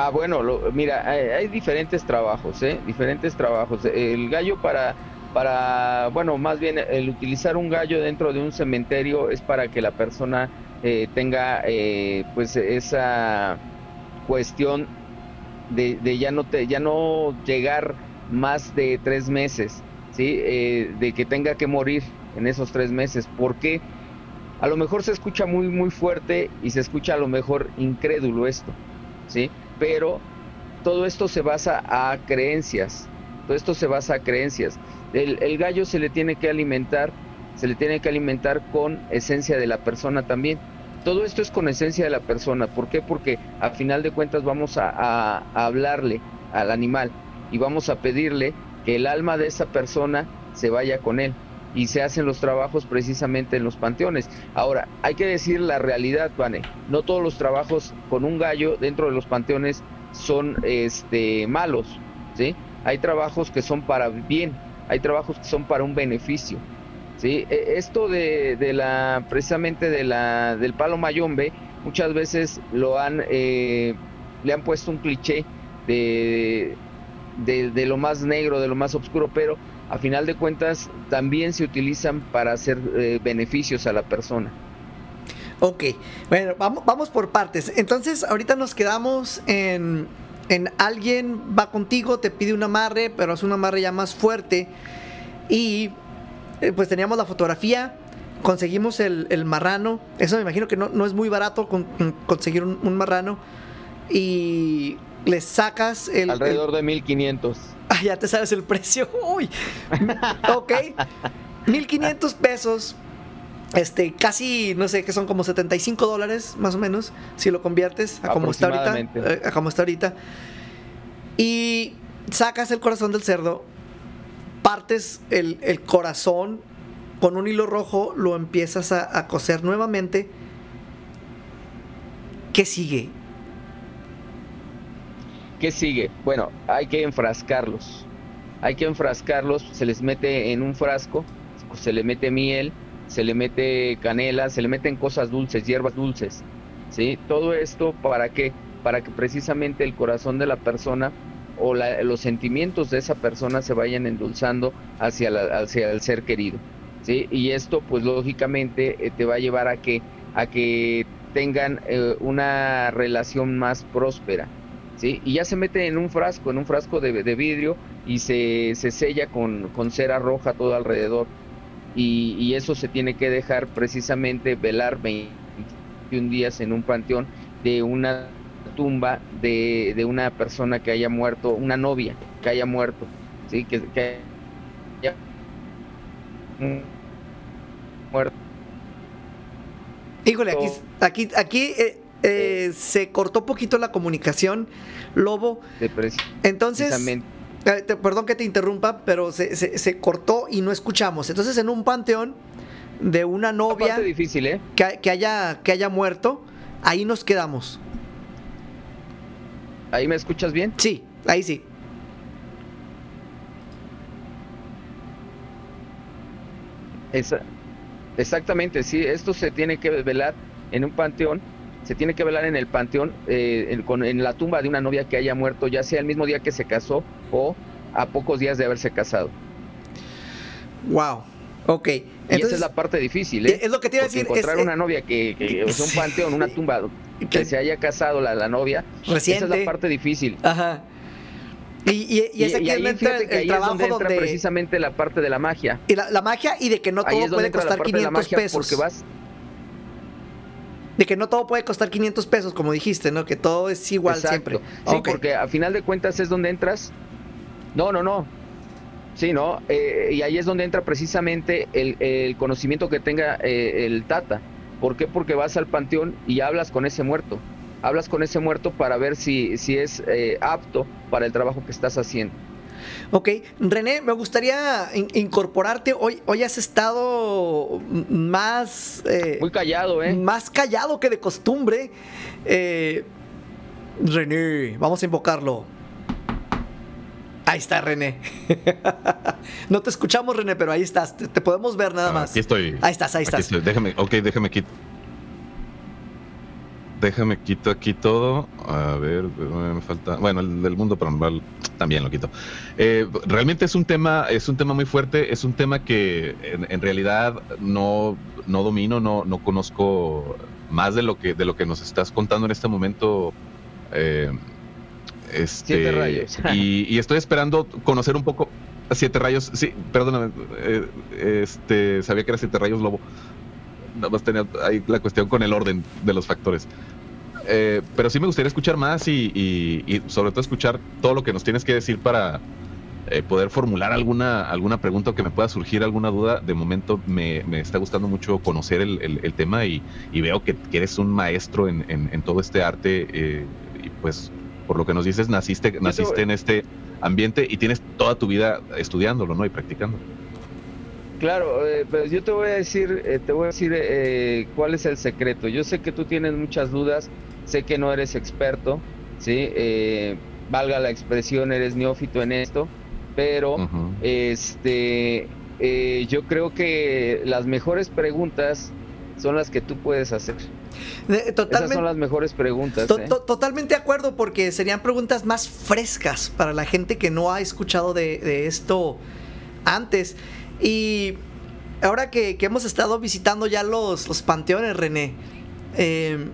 Ah, bueno, lo- mira, hay, diferentes trabajos, ¿eh? Diferentes trabajos. El gallo para, para, bueno, más bien el utilizar un gallo dentro de un cementerio es para que la persona eh, tenga, eh, pues, esa cuestión de, de ya no te, ya no llegar más de tres meses, ¿sí? Eh, de que tenga que morir en esos tres meses. ¿Por qué? A lo mejor se escucha muy, muy fuerte y se escucha a lo mejor incrédulo esto, ¿sí? Pero todo esto se basa a creencias, todo esto se basa a creencias. El, gallo se le tiene que alimentar, se le tiene que alimentar con esencia de la persona también. Todo esto es con esencia de la persona. ¿Por qué? Porque a final de cuentas vamos a hablarle al animal y vamos a pedirle que el alma de esa persona se vaya con él. Y se hacen los trabajos precisamente en los panteones. Ahora, hay que decir la realidad, Vane. No todos los trabajos con un gallo dentro de los panteones son este, malos, ¿sí? Hay trabajos que son para bien, hay trabajos que son para un beneficio, ¿sí? E- Esto de, de la, precisamente de la, del palo mayombe, muchas veces lo han, eh, le han puesto un cliché de, de, de lo más negro, de lo más oscuro, pero a final de cuentas también se utilizan para hacer eh, beneficios a la persona. Ok, bueno, vamos, vamos por partes. Entonces, ahorita nos quedamos en, en alguien va contigo, te pide un amarre, pero es un amarre ya más fuerte. Y eh, pues teníamos la fotografía, conseguimos el, el marrano. Eso me imagino que no, no es muy barato con- con- conseguir un, un marrano. Y le sacas el... el- Alrededor de 1500. Ah, ya te sabes el precio. Uy. ok. 1500 pesos. Este, casi, no sé, que son como 75 dólares, más o menos, si lo conviertes a como está ahorita. Eh, a como está ahorita. Y sacas el corazón del cerdo, partes el, el corazón con un hilo rojo, lo empiezas a, a coser nuevamente. ¿Qué sigue? ¿Qué sigue? Bueno, hay que enfrascarlos. Hay que enfrascarlos, se les mete en un frasco, se le mete miel, se le mete canela, se le meten cosas dulces, hierbas dulces. ¿Sí? Todo esto para qué? Para que precisamente el corazón de la persona o la- los sentimientos de esa persona se vayan endulzando hacia, la- hacia el ser querido. ¿Sí? Y esto pues lógicamente eh, te va a llevar a que, a que tengan eh, una relación más próspera. ¿Sí? Y ya se mete en un frasco, en un frasco de, de vidrio y se, se sella con, con cera roja todo alrededor. Y, y eso se tiene que dejar precisamente velar 21 días en un panteón de una tumba de, de una persona que haya muerto, una novia que haya muerto, ¿sí? Que, que haya muerto. Híjole, aquí, aquí, aquí eh, eh, se cortó poquito la comunicación, Lobo. Entonces, eh, te- perdón que te interrumpa, pero se, se- se cortó y no escuchamos. Entonces, en un panteón de una novia difícil, ¿eh? que, que haya, que haya muerto, ahí nos quedamos. ¿Ahí me escuchas bien? Sí, ahí sí. Esa- exactamente, sí, esto se tiene que velar en un panteón, se tiene que velar en el panteón, eh, en, con- en la tumba de una novia que haya muerto, ya sea el mismo día que se casó o a pocos días de haberse casado. Wow. Ok. y esa es la parte difícil, ¿eh? es lo que te iba a decir. encontrar es, una novia que, que o sea, un panteón, una tumba que- que se haya casado la, la novia, esa reciente. es la parte difícil. Ajá. Y, y, y es aquí ahí donde entra el, ahí es trabajo donde donde. entra precisamente la parte de la magia. y la, la magia y de que no ahí todo es puede costar parte de la 500 magia pesos. porque vas De que no todo puede costar 500 pesos, como dijiste, ¿no? Que todo es igual Exacto. siempre. Sí, porque a final de cuentas es donde entras. No, no, no. Sí, ¿no? Eh, y ahí es donde entra precisamente el, el conocimiento que tenga eh, el Tata. ¿Por qué? Porque vas al panteón y hablas con ese muerto. Hablas con ese muerto para ver si, si es eh, apto para el trabajo que estás haciendo. Ok, René, me gustaría in- incorporarte. Hoy, hoy has estado más, eh, Muy callado, ¿eh? más callado que de costumbre. Eh, René, vamos a invocarlo. Ahí está, René. no te escuchamos, René, pero ahí estás. Te, te podemos ver nada Ah, más. Aquí estoy. Ahí estás, ahí Aquí estás. Déjame, ok, déjame quito. Déjame quito aquí todo. A ver, me falta. Bueno, el del mundo paranormal también lo quito. Eh, realmente es un tema, es un tema muy fuerte. Es un tema que en, en realidad no, no domino, no, no conozco más de lo que de lo que nos estás contando en este momento. Eh, este, Siete rayos. y, y estoy esperando conocer un poco. Siete rayos, sí, perdóname. eh, este, sabía que era siete rayos lobo. Nada más tenía ahí la cuestión con el orden de los factores. Eh, pero sí me gustaría escuchar más y, y- y sobre todo escuchar todo lo que nos tienes que decir para eh, poder formular alguna, alguna pregunta o que me pueda surgir alguna duda. De momento me, me está gustando mucho conocer el, el- el tema y, y veo que, que eres un maestro en, en- en todo este arte eh, y pues por lo que nos dices naciste, naciste en este ambiente y tienes toda tu vida estudiándolo ¿no? y practicando. Claro, eh, pero yo te voy a decir, eh, te voy a decir eh, cuál es el secreto. Yo sé que tú tienes muchas dudas, sé que no eres experto, sí, Eh, valga la expresión, eres neófito en esto, pero Ujú. este, eh, yo creo que las mejores preguntas son las que tú puedes hacer. De- Esas totalmente, son las mejores preguntas. to- ¿eh? to- totalmente de acuerdo, porque serían preguntas más frescas para la gente que no ha escuchado de, de esto antes. Y ahora que, que hemos estado visitando ya los, los panteones, René, eh,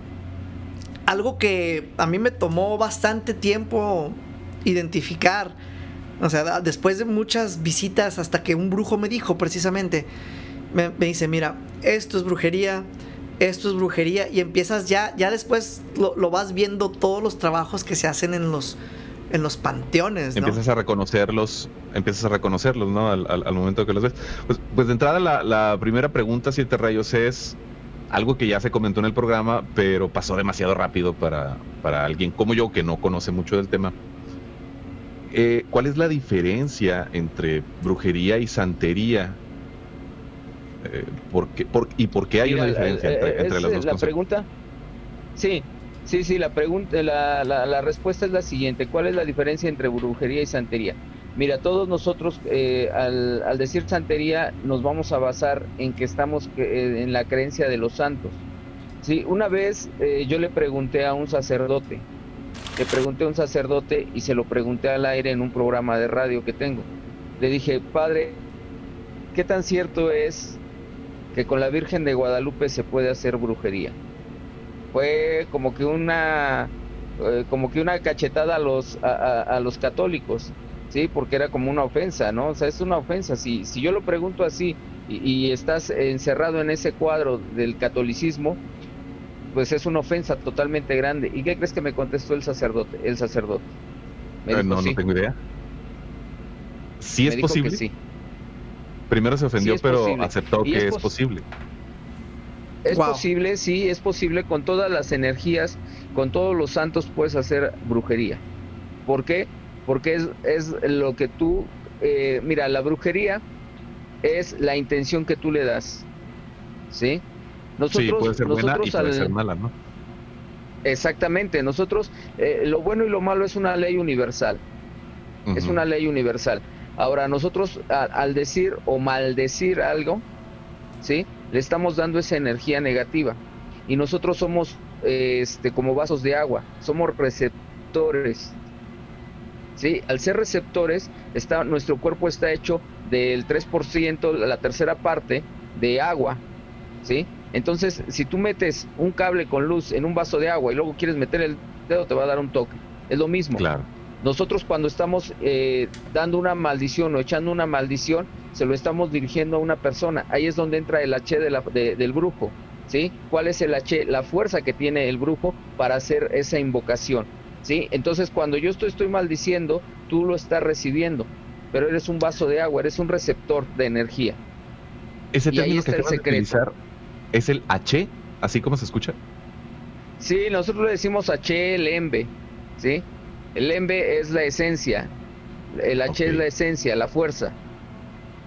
algo que a mí me tomó bastante tiempo identificar, o sea, después de muchas visitas, hasta que un brujo me dijo precisamente, me, me dice, mira, esto es brujería, esto es brujería, y empiezas ya, ya después lo, lo vas viendo todos los trabajos que se hacen en los, en los panteones, ¿no? empiezas a reconocerlos, empiezas a reconocerlos, ¿no? Al, al- al momento que los ves. Pues, pues de entrada la, la primera pregunta, Siete Rayos, es algo que ya se comentó en el programa, pero pasó demasiado rápido para, para alguien como yo que no conoce mucho del tema. Eh, ¿Cuál es la diferencia entre brujería y santería? Eh, ¿por qué- por- ¿Y por qué hay Mira, una diferencia eh, entre, eh, entre es, las dos La conceptos? pregunta, sí, sí, sí, la pregunta, la, la, la respuesta es la siguiente. ¿Cuál es la diferencia entre brujería y santería? Mira, todos nosotros eh, al, al decir santería nos vamos a basar en que estamos eh, en la creencia de los santos. Sí, una vez eh, yo le pregunté a un sacerdote, le pregunté a un sacerdote y se lo pregunté al aire en un programa de radio que tengo. Le dije, padre, ¿qué tan cierto es que con la Virgen de Guadalupe se puede hacer brujería? Fue como que una, eh, como que una cachetada a los, a, a- a los católicos, sí, porque era como una ofensa, ¿no? O sea, es una ofensa. Si, si yo lo pregunto así y, y estás encerrado en ese cuadro del catolicismo, pues es una ofensa totalmente grande. ¿Y qué crees que me contestó el sacerdote? El sacerdote. Me Eh, dijo, no, sí. no tengo idea. Sí Me es posible. sí. Primero se ofendió, es pero posible. aceptó que es es pos- posible. Es Wow. posible, sí, es posible. Con todas las energías, con todos los santos puedes hacer brujería. ¿Por qué? porque es, es lo que tú, eh, mira, la brujería es la intención que tú le das, ¿sí? sí, puede ser buena y puede al- ser mala, ¿no? Exactamente, nosotros, eh, lo bueno y lo malo es una ley universal. es una ley universal. Ahora, nosotros a- al decir o maldecir algo, ¿sí? Le estamos dando esa energía negativa. Y nosotros somos eh, este, como vasos de agua, somos receptores. ¿Sí? Al ser receptores, está, nuestro cuerpo está hecho del 3%, la tercera parte, de agua. ¿Sí? Entonces, si tú metes un cable con luz en un vaso de agua y luego quieres meter el dedo, te va a dar un toque. Es lo mismo. Claro. Nosotros cuando estamos eh, dando una maldición o echando una maldición, se lo estamos dirigiendo a una persona. Ahí es donde entra el H de la- de- del brujo. ¿sí? ¿Cuál es el H? La fuerza que tiene el brujo para hacer esa invocación. ¿sí? Entonces cuando yo estoy, estoy maldiciendo, tú lo estás recibiendo. Pero eres un vaso de agua, eres un receptor de energía. Ese Y ahí término está que el de utilizar es el H, así como se escucha. Sí, nosotros le decimos H, el embe, ¿sí? El embe es la esencia, el H es la esencia, la fuerza.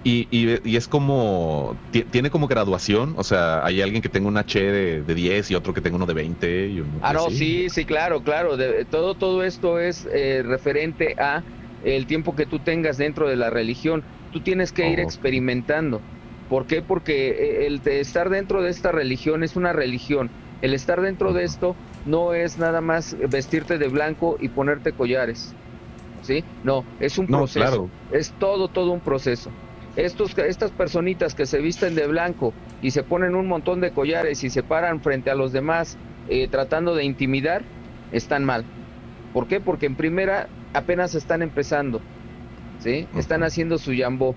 Y, y- y es como, ti- tiene como graduación, o sea, hay alguien que tenga un H de, de 10 y otro que tenga uno de 20 y uno Ah, no, así. sí, sí, claro, claro. de- todo, todo esto es eh, referente a el tiempo que tú tengas dentro de la religión. Tú tienes que ir experimentando. ¿Por qué? Porque eh, el de estar dentro de esta religión es una religión. El estar dentro de esto no es nada más vestirte de blanco y ponerte collares. ¿Sí? No, es un No, proceso. claro. Es todo, todo un proceso. Estos, estas personitas que se visten de blanco y se ponen un montón de collares y se paran frente a los demás eh, tratando de intimidar, están mal. ¿Por qué? Porque en primera apenas están empezando, ¿sí? Están haciendo su yambó,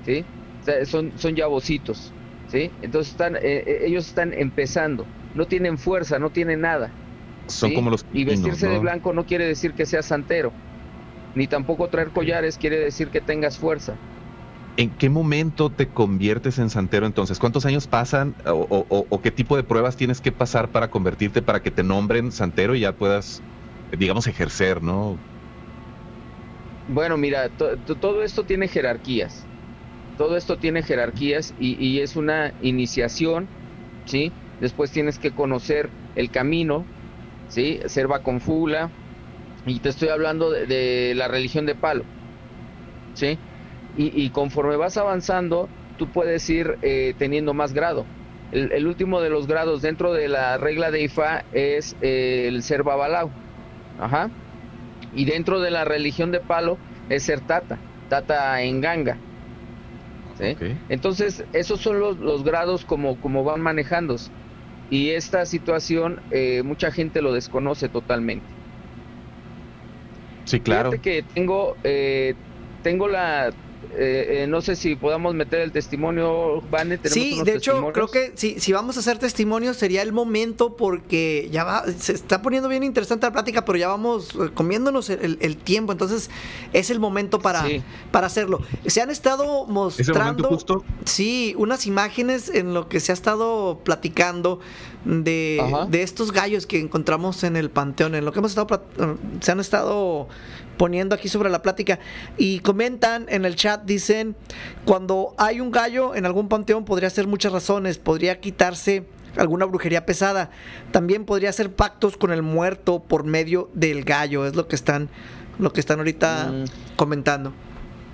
¿sí? O sea, son, son yabocitos, ¿sí? Entonces están, eh, eh, ellos están empezando, no tienen fuerza, no tienen nada. Son ¿sí? como los Y vestirse de blanco no quiere decir que seas santero, ni tampoco traer collares quiere decir que tengas fuerza. ¿En qué momento te conviertes en santero entonces? ¿Cuántos años pasan o, o- o- o qué tipo de pruebas tienes que pasar para convertirte, para que te nombren santero y ya puedas, digamos, ejercer, ¿no? Bueno, mira, to- to- todo esto tiene jerarquías. Todo esto tiene jerarquías y, y es una iniciación, ¿sí? Después tienes que conocer el camino, ¿sí? Serva con fula. Y te estoy hablando de, de la religión de palo, ¿sí? Y, y conforme vas avanzando, tú puedes ir eh, teniendo más grado. El, el último de los grados dentro de la regla de Ifá es eh, el ser babalao. Ajá. Y dentro de la religión de palo es ser tata, tata en ganga. ¿sí? Entonces, esos son los, los grados como, como van manejándose. Y esta situación, eh, mucha gente lo desconoce totalmente. Sí, claro. Fíjate que tengo, eh, tengo la, eh, eh, no sé si podamos meter el testimonio, Vane. ¿tenemos Sí, unos de hecho, creo que si, si vamos a hacer testimonios sería el momento porque ya va, se está poniendo bien interesante la plática, pero ya vamos eh, comiéndonos el, tiempo, entonces es el momento para, Sí. para hacerlo. Se han estado mostrando, justo, sí, unas imágenes en lo que se ha estado platicando de, de estos gallos que encontramos en el panteón, en lo que hemos estado, se han estado poniendo aquí sobre la plática y comentan en el chat, dicen, cuando hay un gallo en algún panteón podría ser muchas razones, podría quitarse alguna brujería pesada, también podría hacer pactos con el muerto por medio del gallo, es lo que están lo que están ahorita Mm. comentando.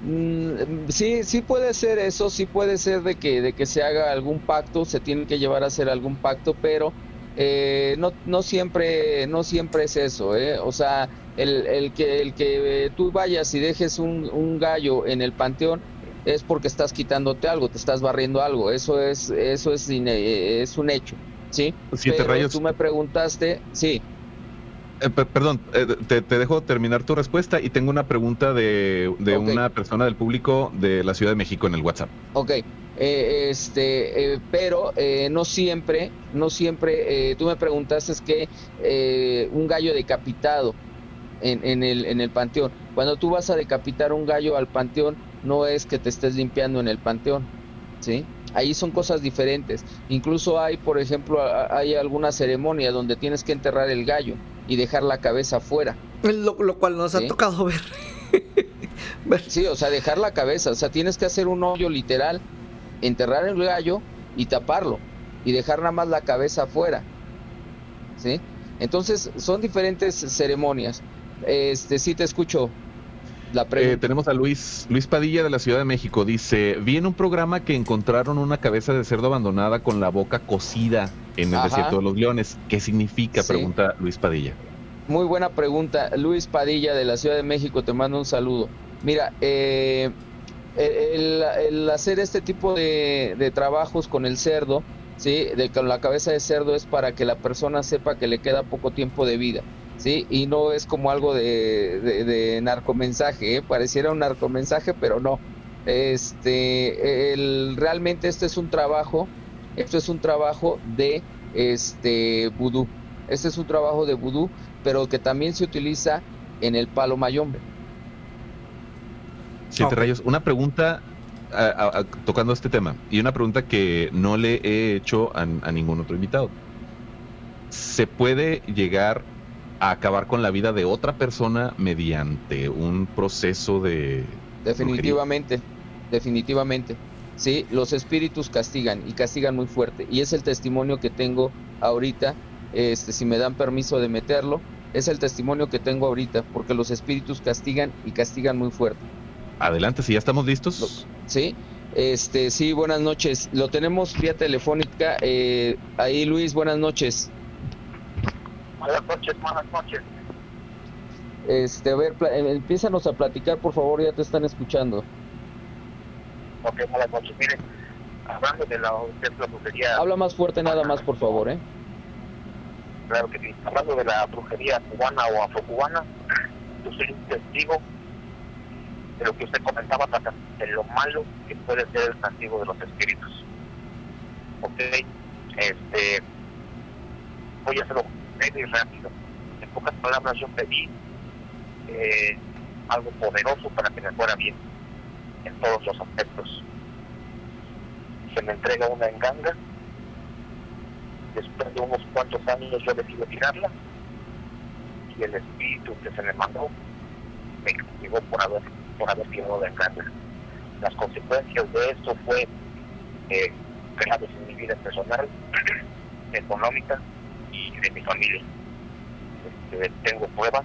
Mm, sí, sí puede ser eso, sí puede ser de que, de que se haga algún pacto, se tiene que llevar a hacer algún pacto, pero eh, no, no siempre, no siempre es eso, ¿eh? O sea, el, el que, el que tú vayas y dejes un, un gallo en el panteón es porque estás quitándote algo, te estás barriendo algo, eso es, eso es, es un hecho, ¿sí? siete Pero rayos. tú me preguntaste, sí, Eh, per- perdón, eh, te, te dejo terminar tu respuesta y tengo una pregunta de, de una persona del público de la Ciudad de México en el WhatsApp. Ok, eh, este, eh, pero eh, no siempre, no siempre, eh, tú me preguntaste es que eh, un gallo decapitado en, en el, en el panteón, cuando tú vas a decapitar un gallo al panteón, no es que te estés limpiando en el panteón, ¿sí? Ahí son cosas diferentes. Incluso hay, por ejemplo, hay alguna ceremonia donde tienes que enterrar el gallo y dejar la cabeza afuera. Lo, lo cual nos ha tocado ver. Sí, o sea, dejar la cabeza, o sea, tienes que hacer un hoyo literal, enterrar el gallo y taparlo y dejar nada más la cabeza afuera. ¿Sí? Entonces, son diferentes ceremonias. Este, sí te escucho la Eh, tenemos a Luis, Luis Padilla de la Ciudad de México. Dice, vi en un programa que encontraron una cabeza de cerdo abandonada con la boca cocida en el Ajá. desierto de los leones. ¿Qué significa? Sí. Pregunta Luis Padilla. Muy buena pregunta. Luis Padilla de la Ciudad de México, te mando un saludo. Mira, eh, el, el hacer este tipo de, de trabajos con el cerdo, ¿sí? De, con la cabeza de cerdo es para que la persona sepa que le queda poco tiempo de vida, ¿sí? Y no es como algo de, de, de narcomensaje, ¿eh? Pareciera un narcomensaje, pero no. Este, el, realmente este es un trabajo, esto es un trabajo de este vudú. Este es un trabajo de vudú, pero que también se utiliza en el palo mayombe. Siete rayos. Una pregunta a- a- a- tocando este tema y una pregunta que no le he hecho a, a ningún otro invitado. ¿Se puede llegar a acabar con la vida de otra persona mediante un proceso de... Definitivamente, definitivamente. Sí, los espíritus castigan y castigan muy fuerte. Y es el testimonio que tengo ahorita, este, si me dan permiso de meterlo, es el testimonio que tengo ahorita, porque los espíritus castigan y castigan muy fuerte. Adelante, si ya estamos listos. ¿Sí? Este, sí, buenas noches. Lo tenemos vía telefónica. eh, ahí, Luis, buenas noches. Buenas noches, buenas noches. Este, a ver, eh, empiézanos a platicar, por favor, ya te están escuchando. Ok, buenas noches. Miren, hablando de la, de la brujería, Habla más fuerte nada más, por favor, ¿eh? claro que sí, hablando de la brujería cubana o afrocubana, yo soy un testigo de lo que usted comentaba de lo malo que puede ser el castigo de los espíritus. Ok, este, voy a hacerlo breve y rápido. En pocas palabras, yo pedí eh, algo poderoso para que me fuera bien en todos los aspectos. Se me entrega una enganga. Después de unos cuantos años yo decido tirarla y el espíritu que se me mandó me castigó por haber, por haber tirado la enganga. Las consecuencias de esto fue eh, graves en mi vida personal, económica de mi familia. Este, tengo pruebas,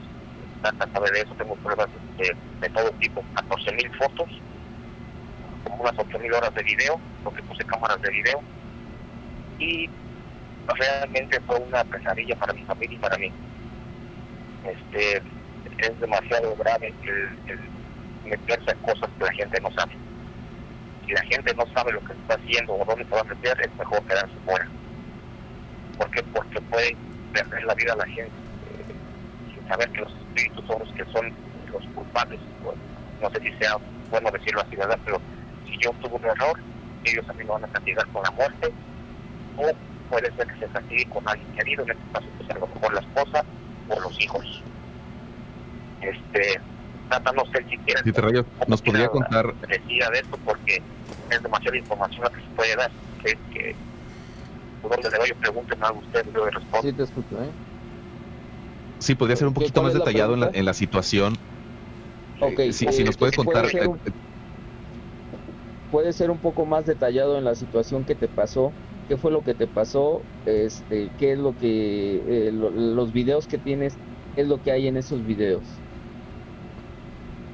Tata sabe de eso, tengo pruebas de, de todo tipo, 14 mil fotos, como unas 8 mil horas de video, porque puse cámaras de video, y realmente fue una pesadilla para mi familia y para mí. Este, es demasiado grave el, el meterse en cosas que la gente no sabe. Si la gente no sabe lo que está haciendo o dónde se va a meter, es mejor quedarse fuera. ¿Por qué? Porque perder la vida a la gente eh, sin saber que los espíritus son los que son los culpables. Bueno, no sé si sea bueno decirlo así, ¿verdad? Pero si yo tuve un error, ellos también me van a castigar con la muerte, o puede ser que se castigue con alguien querido, en este caso pues a lo mejor la esposa o los hijos. Este, Tata, no sé si quieres Siete rayos, ¿nos podría contar decía de esto porque es demasiada información la que se puede dar. Que, que donde le vaya pregunten algo a usted, yo le respondo. Sí te escucho, ¿eh? Sí, podría ser un ¿Qué- poquito más la detallado en la, en la situación. Ok, Eh, si, eh, si nos puede puede contar. ser un- eh, puede ser un poco más detallado en la situación que te pasó, qué fue lo que te pasó, este, qué es lo que, eh, lo- los videos que tienes, qué es lo que hay en esos videos.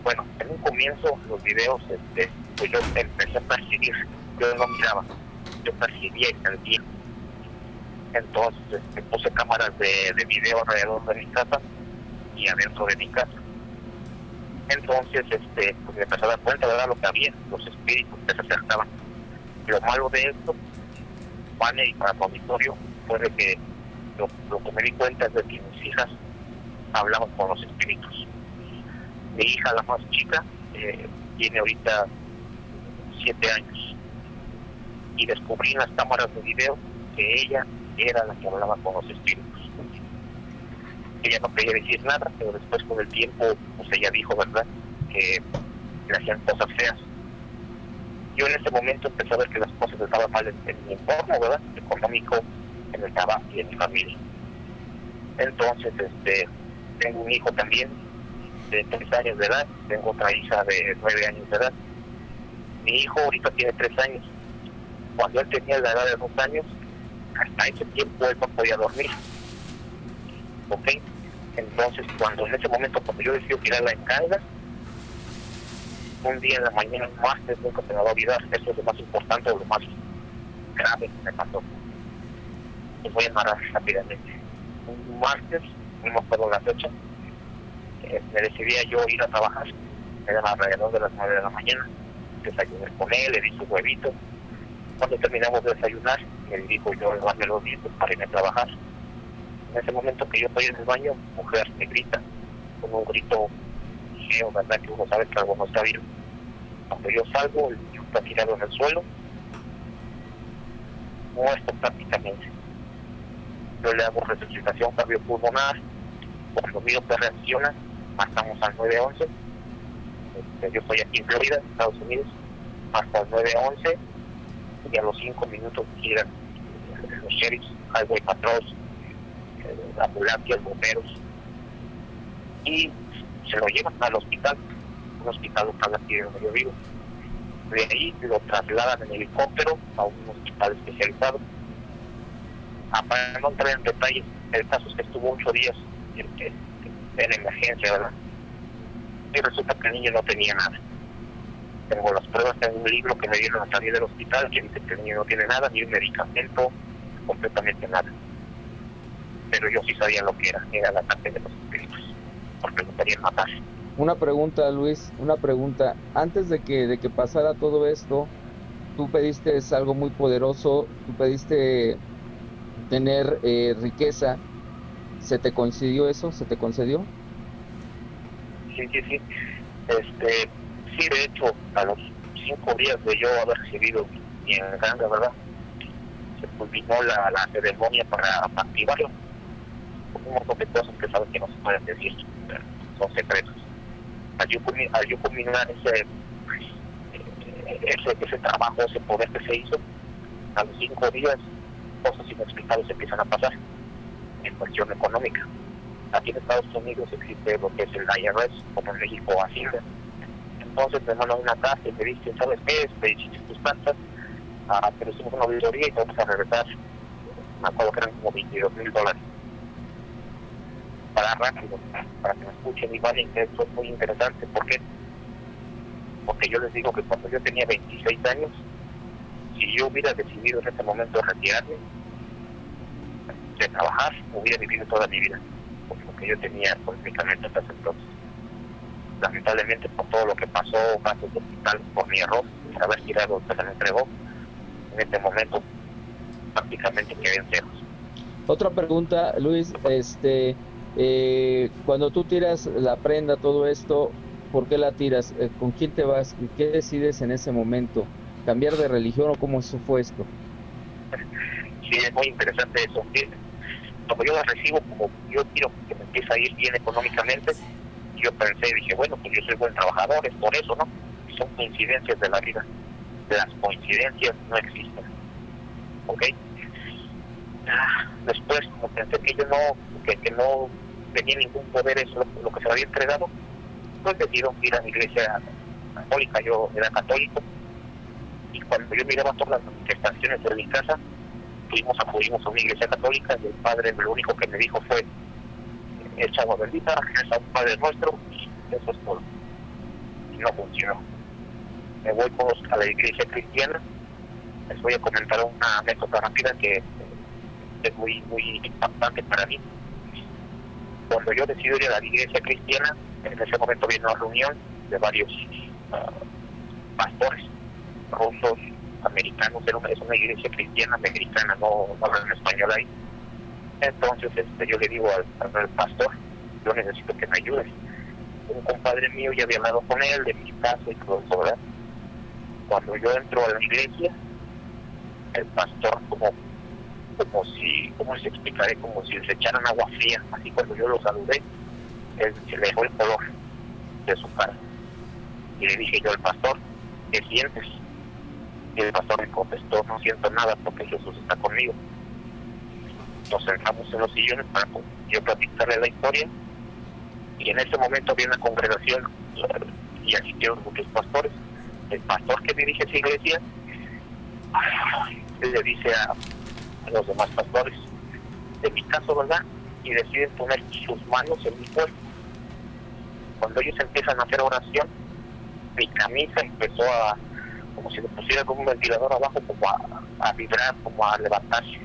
Bueno, en un comienzo los videos, este, pues yo empecé a percibir, yo no miraba, yo percibía y sentía. Entonces este, puse cámaras de, de video alrededor de mi casa y adentro de mi casa. Entonces, este, pues me empecé a dar cuenta de lo que había, los espíritus que se acercaban. Lo malo de esto, Vane y para tu auditorio, fue de que lo, lo que me di cuenta es de que mis hijas hablaban con los espíritus. Mi hija, la más chica, eh, tiene ahorita siete años. Y descubrí en las cámaras de video que ella era la que hablaba con los espíritus. Ella no quería decir nada, pero después con el tiempo, pues ella dijo, ¿verdad?, que le hacían cosas feas. Yo en ese momento empecé a ver que las cosas estaban mal en, mi entorno, ¿verdad?, económico, en el trabajo y en mi familia. Entonces, este, tengo un hijo también, de 3 años de edad, tengo otra hija de 9 años de edad. Mi hijo ahorita tiene 3 años. Cuando él tenía la edad de 2 años, hasta ese tiempo él no podía dormir. ¿Ok? Entonces, cuando en ese momento, cuando yo decido tirarla en carga, un día en la mañana, un martes, nunca se me va a olvidar, eso es lo más importante o lo más grave que me pasó. Les voy a narrar rápidamente. Un martes, no me acuerdo la fecha, eh, me decidía yo ir a trabajar, eran alrededor de las 9 de la mañana, desayuné con él, le di su huevito. Cuando terminamos de desayunar, me dirijo yo a lavarme los dientes para irme a trabajar. En ese momento que yo estoy en el baño, mujer me grita, con un grito feo, ¿verdad? Que uno sabe que algo no está bien. Cuando yo salgo, el niño está tirado en el suelo, muerto prácticamente. Yo le hago resucitación cardiopulmonar, cuando miro que reacciona, marcamos al 911. Este, yo estoy aquí en Florida, Estados Unidos, hasta el 911 y a los 5 minutos llegan los sheriffs, highway patrols, eh, ambulancias, bomberos y se lo llevan al hospital, un hospital local aquí donde yo vivo. De ahí lo trasladan en helicóptero a un hospital especializado. Ah, para no entrar en detalles, el caso es que estuvo ocho días en, en- en emergencia, ¿verdad? Y resulta que el niño no tenía nada. Tengo las pruebas en un libro que me dieron a salir del hospital que dice que el niño no tiene nada, ni un medicamento, completamente nada. Pero yo sí sabía lo que era, era el ataque de los espíritus, porque lo querían matar. Una pregunta, Luis, una pregunta. Antes de que, de que pasara todo esto, tú pediste algo muy poderoso, tú pediste tener eh, riqueza. ¿Se te concedió eso? ¿Se te concedió? Sí, sí, sí. Este, sí, de hecho, a los cinco días de yo haber recibido mi ganga, ¿verdad? Se culminó la, la ceremonia para activarlo. Un montón de cosas que saben que no se pueden decir, son secretos. Al yo, al yo culminar ese, ese, ese trabajo, ese poder que se hizo, a los cinco días, cosas inexplicables empiezan a pasar en cuestión económica. Aquí en Estados Unidos existe lo que es el IRS, como en México Hacienda. Entonces me mandan una carta y me dicen, ¿sabes qué? Este, hiciste tus ah, pero hicimos una auditoría y vamos a regresar, me acuerdo que eran como 22 mil dólares. Para rápido, para que me escuchen y valen que esto es muy interesante. ¿Por qué? Porque yo les digo que cuando yo tenía 26 años, si yo hubiera decidido en ese momento retirarme de trabajar, hubiera vivido toda mi vida por lo que yo tenía políticamente hasta ese entonces. Lamentablemente por todo lo que pasó, casos de hospital por mi error, por haber tirado se me entregó, en este momento prácticamente quedé en ceros. Otra pregunta, Luis, este, eh, cuando tú tiras la prenda, todo esto, ¿por qué la tiras? Eh, ¿Con quién te vas? ¿Qué decides en ese momento? ¿Cambiar de religión o cómo eso fue esto? Sí, es muy interesante eso. Como yo la recibo, como yo quiero que me empiece a ir bien económicamente, yo pensé dije, bueno, pues yo soy buen trabajador, es por eso, ¿no? Son coincidencias de la vida. Las coincidencias no existen. ¿Ok? Ah, Después, como pensé que yo no, que, que no tenía ningún poder eso, lo, lo que se me había entregado, pues decidieron ir a la iglesia católica, yo era católico, y cuando yo miraba todas las manifestaciones de mi casa, fuimos acudimos a una iglesia católica y el padre lo único que me dijo fue echa agua bendita, reza a un padre nuestro eso es todo. Y no funcionó. Me voy pues, a la iglesia cristiana, les voy a comentar una anécdota rápida que es muy, muy impactante para mí. Cuando yo decido ir a la iglesia cristiana, en ese momento viene una reunión de varios ah, pastores rusos, americanos, es una iglesia cristiana americana, no, no hablan español ahí. Entonces este, yo le digo al, al pastor, yo necesito que me ayudes. Un compadre mío ya había hablado con él de mi caso y todo eso. Cuando yo entro a la iglesia, el pastor como como si, ¿cómo les explicaré? Como si les echaran agua fría, así cuando yo lo saludé, él se le dejó el color de su cara. Y le dije yo al pastor, ¿qué sientes? Y el pastor me contestó, no siento nada porque Jesús está conmigo. Nos sentamos en los sillones para yo platicarle la historia Y en ese momento había una congregación eh, y asistieron muchos pastores. El pastor que dirige esa iglesia le dice a, los demás pastores, de mi caso, ¿verdad? Y deciden poner sus manos en mi cuerpo. Cuando ellos empiezan a hacer oración, mi camisa empezó a, como si le pusiera como un ventilador abajo, como a vibrar, como a levantarse.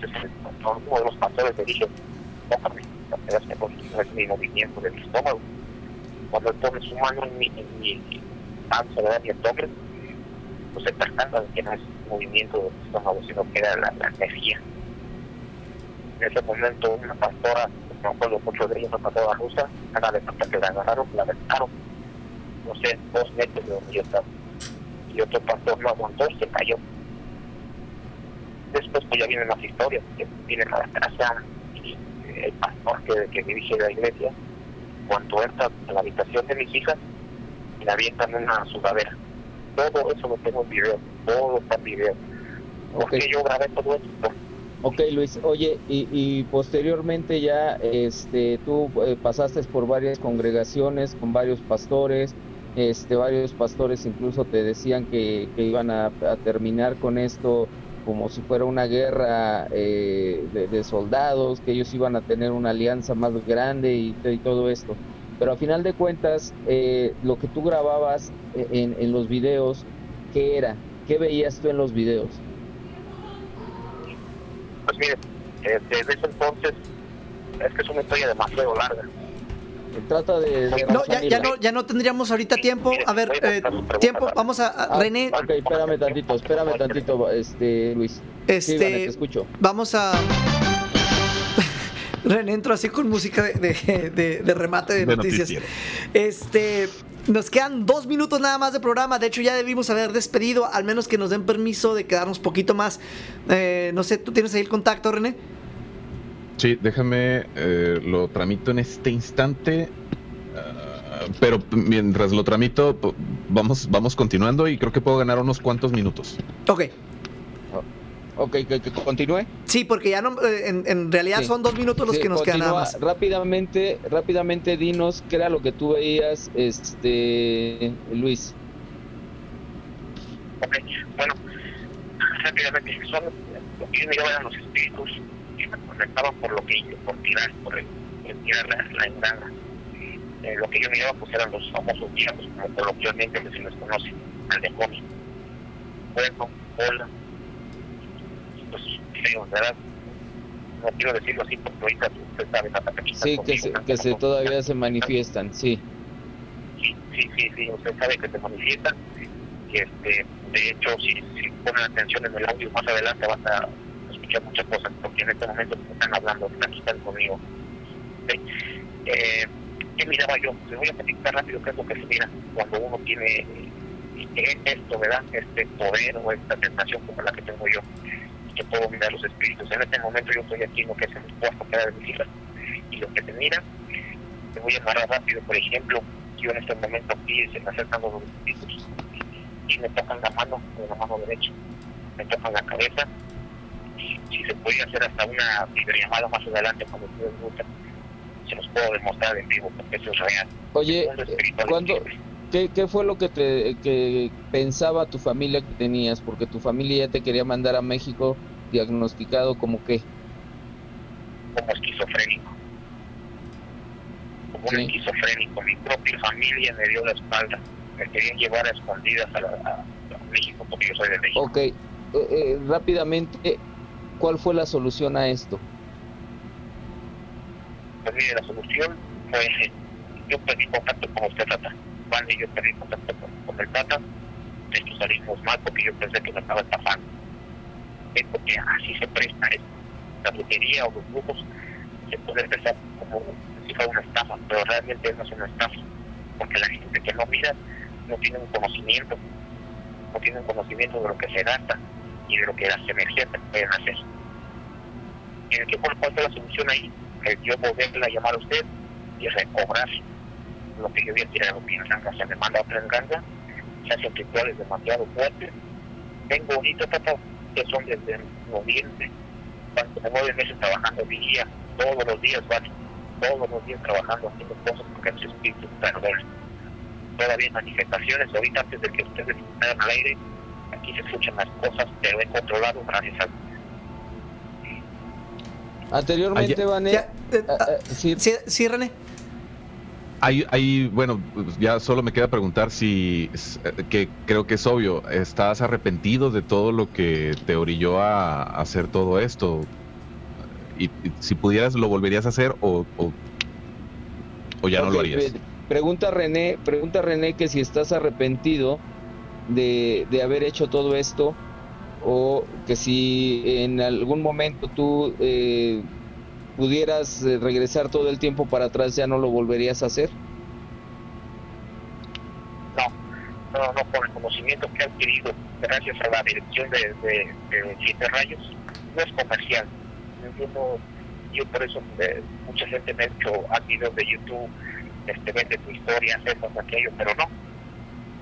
Entonces, pastor, uno de los le dice, tócame, para que con mi movimiento del estómago. Cuando pone su mano en mi, en mi panza, ¿verdad? Mi abdomen, pues se percata de que no es movimiento del estómago, sino que era la, la energía. En ese momento, una pastora, no recuerdo mucho de ella, una pastora rusa, haga de cuenta que la agarraron, la aventaron, no sé, dos metros de donde yo estaba. Y otro pastor no aguantó, se cayó. Después, pues ya vienen las historias, que vienen a la casa y el pastor que, que dirige la iglesia, cuando entra a la habitación de mis hijas, le avientan una sudadera. Todo eso lo tengo en video, todo está en video. ¿Por Ok. qué yo grabé todo? Por- Ok, Luis, oye, y, y posteriormente ya este, tú eh, pasaste por varias congregaciones con varios pastores, este, varios pastores incluso te decían que, que iban a, a terminar con esto como si fuera una guerra eh, de, soldados, que ellos iban a tener una alianza más grande y, todo esto. Pero a final de cuentas, eh, lo que tú grababas eh, en, en los videos, ¿qué era? ¿Qué veías tú en los videos? Pues mire, eh, desde ese entonces, es que es una historia demasiado larga. Trata de... de No, ya, ya no, ya no tendríamos ahorita tiempo. A ver, eh, tiempo, vamos a, a- Ah, René, Ok, espérame tantito, espérame tantito, este, Luis. Sí, este, te escucho. vamos a... René entró así con música de, de- de- de remate de, De noticias. noticiero. Este, nos quedan dos minutos nada más de programa. De hecho, ya debimos haber despedido, al menos que nos den permiso de quedarnos poquito más. Eh, no sé, ¿tú tienes ahí el contacto, René? Sí, déjame, eh, lo tramito en este instante. ah, pero mientras lo tramito, vamos, vamos continuando y creo que puedo ganar unos cuantos minutos. Ok. Ok, que, que continúe. Sí, porque ya no, eh, en, en realidad Sí. son dos minutos los Sí, que nos quedan nada más. Rápidamente, rápidamente dinos qué era lo que tú veías, este, Luis. Ok, bueno, rápidamente, son lo que yo miraba eran los espíritus que conectaban por lo que por tirar, por el, tirar la, la engrana. Eh, lo que yo miraba pues eran los famosos diablos, como coloquialmente se les conoce, al demonio. Fuego, bola, pues feos, ¿verdad? No quiero decirlo así porque ahorita usted sabe la taquita Sí, que se, que se todavía se manifiestan, sí. sí, sí, sí, sí, usted sabe que se manifiestan. Y este, de hecho, si, si ponen atención en el audio más adelante, van a escuchar muchas cosas, porque en este momento me están hablando, aquí están conmigo. ¿ok? Eh, ¿Qué miraba yo? Les voy a platicar rápido qué es lo que se mira cuando uno tiene eh, esto, ¿verdad? Este poder o esta tentación como la que tengo yo, que puedo mirar los espíritus. En este momento yo estoy aquí en lo que es el cuarto que de mis hijas, y lo que se mira, te voy a narrar rápido, por ejemplo, yo en este momento aquí se me acercan los espíritus y me tocan la mano la mano derecha, me tocan la cabeza, si se puede hacer hasta una videollamada más adelante cuando ustedes gusten, se los puedo demostrar en vivo porque eso es real. Oye, ¿cuándo, qué, qué fue lo que te que pensaba tu familia que tenías? Porque tu familia ya te quería mandar a México diagnosticado como que, como esquizofrénico. Como un esquizofrénico. Mi propia familia me dio la espalda. Me querían llevar a escondidas a, la- a- a México porque yo soy de México. ok, eh, eh, rápidamente, ¿cuál fue la solución a esto? Pues mire, la solución fue, yo perdí contacto con usted, Tata. Vale, yo perdí contacto con, el Tata. De hecho salimos mal porque yo pensé que me estaba estafando. Es porque así se presta esto. La brujería o los brujos se puede empezar como si fuera una estafa, pero realmente no es una estafa. Porque la gente que no mira no tiene un conocimiento, no tiene un conocimiento de lo que se gasta y de lo que las energías se pueden hacer. ¿Y qué cuál fue la solución ahí? el yo volverla a llamar a usted y recobrar lo que yo había tirado mi enganga. Se me manda otra enganga, se hacen rituales demasiado fuertes. Tengo bonito papá, que son desde noviembre, cuando como nueve meses trabajando día, todos los días, ¿vale? todos los días trabajando, haciendo cosas porque los espíritus perdonan. Todavía manifestaciones, ahorita antes de que ustedes estén al aire, aquí se escuchan las cosas, pero he controlado gracias a Anteriormente, Ayer- Vane, Ya, eh, ah, sí, sí, sí, René. Hay, hay, bueno, pues ya solo me queda preguntar si, eh, que creo que es obvio, ¿estás arrepentido de todo lo que te orilló a, a hacer todo esto? Y, y si pudieras, ¿lo volverías a hacer o, o, o ya no lo harías? eh, Pregunta René, pregunta René que si estás arrepentido de, de haber hecho todo esto o que si en algún momento tú eh, pudieras eh, regresar todo el tiempo para atrás ya no lo volverías a hacer. no, no, con el conocimiento que he adquirido gracias a la dirección de, de, de Siete Rayos, no es comercial. Yo, no- yo por eso eh, mucha gente me ha hecho a videos de YouTube, este, vende tu historia, esto, aquello, pero no.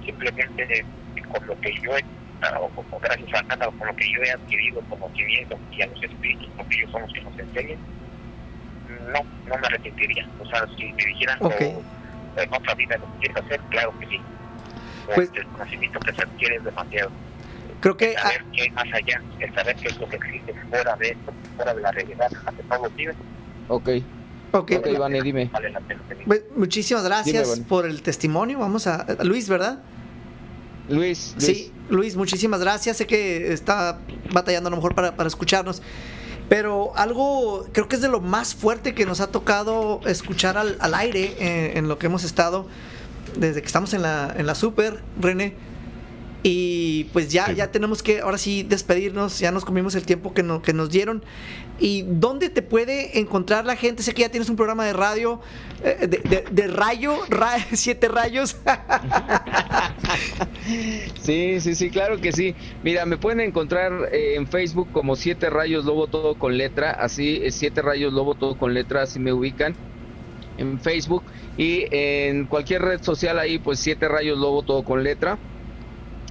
Simplemente con lo que yo he, ah, o como gracias a nada, con lo que yo he adquirido conocimiento y a los espíritus, porque ellos son los que nos enseñan, no, no me arrepentiría. O sea, si me dijeran Ok. o, en otra vida lo que quieres hacer, claro que sí. Pues- el conocimiento que se adquiere es demasiado. Creo que El ah, saber qué hay más allá, el saber qué es lo que existe fuera de esto, fuera de la realidad, ante todo vive, Ok, ok, ok, dime. la pena tener. pues, muchísimas gracias Vane. por el testimonio. Vamos a, a Luis, ¿verdad? Luis, Luis. Sí, Luis, muchísimas gracias. Sé que está batallando a lo mejor para, para escucharnos. Pero algo, creo que es de lo más fuerte que nos ha tocado escuchar al, al aire eh, en lo que hemos estado desde que estamos en la, en la super, René. Y pues ya, Sí. ya tenemos que ahora sí despedirnos, ya nos comimos el tiempo que, no- que nos dieron. ¿Y dónde te puede encontrar la gente? Sé que ya tienes un programa de radio, eh, de, de- de rayo, ra- siete rayos. Sí, sí, sí, claro que sí. Mira, me pueden encontrar eh, en Facebook como Siete Rayos Lobo todo con letra, así es Siete Rayos Lobo todo con letra, así me ubican en Facebook y en cualquier red social ahí pues Siete Rayos Lobo todo con letra.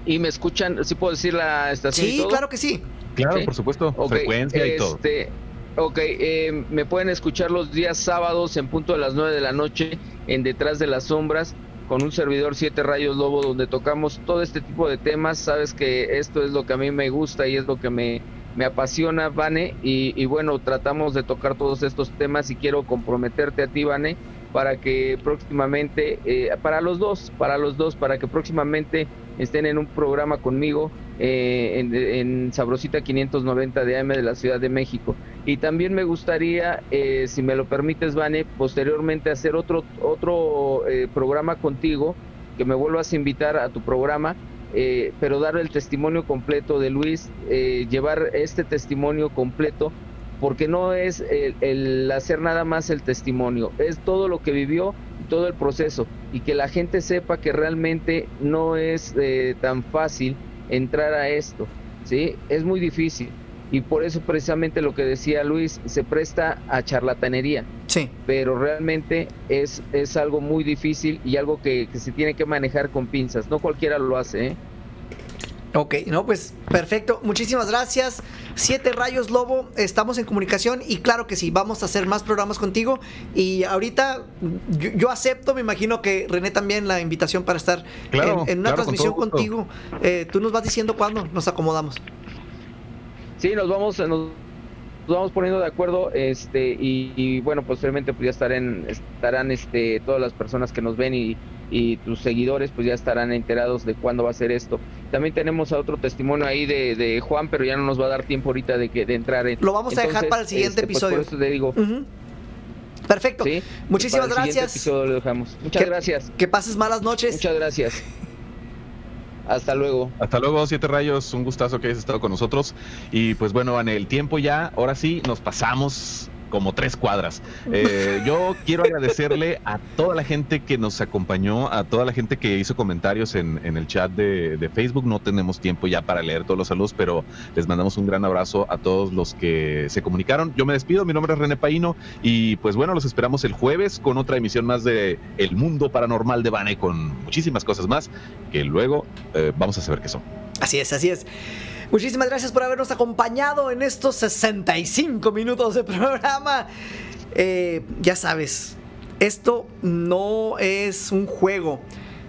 Y me escuchan, ¿sí puedo decir la estación y sí, todo? claro que sí. Claro, Sí. por supuesto, Ok, frecuencia y todo. este, Ok, eh, me pueden escuchar los días sábados en punto de las 9 de la noche en Detrás de las Sombras con un servidor Siete Rayos Lobo donde tocamos todo este tipo de temas. Sabes que esto es lo que a mí me gusta y es lo que me, me apasiona, Vane. Y, y bueno, tratamos de tocar todos estos temas y quiero comprometerte a ti, Vane, para que próximamente, eh, para los dos, para los dos, para que próximamente estén en un programa conmigo eh, en, en Sabrosita 590 de AM de la Ciudad de México. Y también me gustaría, eh, si me lo permites, Vane, posteriormente hacer otro, otro eh, programa contigo, que me vuelvas a invitar a tu programa, pero dar el testimonio completo de Luis, llevar este testimonio completo, porque no es el, el hacer nada más el testimonio, es todo lo que vivió, todo el proceso, y que la gente sepa que realmente no es eh, tan fácil entrar a esto, ¿sí? Es muy difícil. Y por eso precisamente lo que decía Luis, se presta a charlatanería, Sí. pero realmente es, es algo muy difícil y algo que, que se tiene que manejar con pinzas. No cualquiera lo hace, ¿eh? Ok, no, pues perfecto. Muchísimas gracias. Siete Rayos Lobo, estamos en comunicación y claro que sí, vamos a hacer más programas contigo. Y ahorita yo, yo acepto, me imagino que René también la invitación para estar Claro, en, en una claro, transmisión contigo. Eh, tú nos vas diciendo cuándo nos acomodamos. Sí, nos vamos, nos, nos vamos poniendo de acuerdo, este, y, y, bueno, posteriormente pues ya estarán, estarán este, todas las personas que nos ven y, y tus seguidores pues ya estarán enterados de cuándo va a ser esto. También tenemos a otro testimonio ahí de, de Juan, pero ya no nos va a dar tiempo ahorita de que de entrar en. Lo vamos a dejar para el siguiente este, pues, episodio. por eso te digo. Perfecto. ¿sí? Muchísimas Para el siguiente gracias. episodio lo dejamos. Muchas Que- gracias. Que pases malas noches. Muchas gracias. Hasta luego. Hasta luego, Siete Rayos. Un gustazo que hayas estado con nosotros. Y pues bueno, en el tiempo ya, ahora sí, nos pasamos como tres cuadras. Eh, yo quiero agradecerle a toda la gente que nos acompañó, a toda la gente que hizo comentarios en, el chat de, de Facebook. No tenemos tiempo ya para leer todos los saludos, pero les mandamos un gran abrazo a todos los que se comunicaron. Yo me despido, mi nombre es René Paino y pues bueno, los esperamos el jueves con otra emisión más de El Mundo Paranormal de Bane con muchísimas cosas más que luego eh, vamos a saber qué son. Así es, así es. Muchísimas gracias por habernos acompañado en estos 65 minutos de programa. eh, ya sabes, esto no es un juego.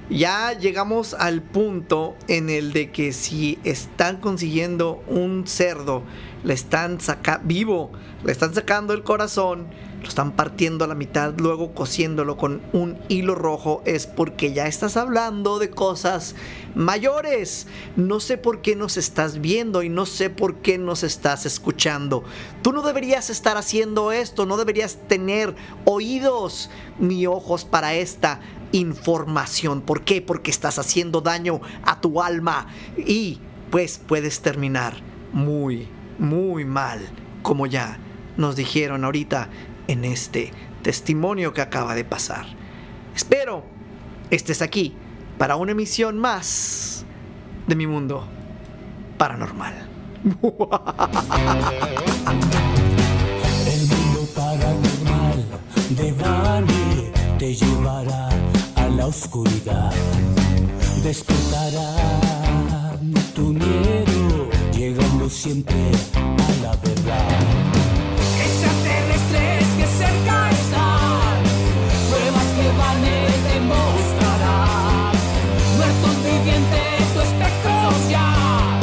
Ya llegamos al punto en el de que si están consiguiendo un cerdo, le están sacando vivo, le están sacando el corazón, están partiendo a la mitad, luego cosiéndolo con un hilo rojo, es porque ya estás hablando de cosas mayores. No sé por qué nos estás viendo y no sé por qué nos estás escuchando. Tú no deberías estar haciendo esto, no deberías tener oídos ni ojos para esta información. ¿Por qué? Porque estás haciendo daño a tu alma y pues puedes terminar muy, muy mal, como ya nos dijeron ahorita en este testimonio que acaba de pasar. Espero estés aquí para una emisión más de mi mundo paranormal. El mundo paranormal de Bani te llevará a la oscuridad. Despertará tu miedo, llegando siempre a la verdad. Vivientes, tu espectros ya,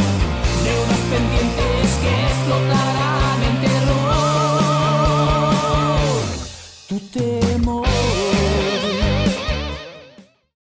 deudas pendientes que explotarán en terror.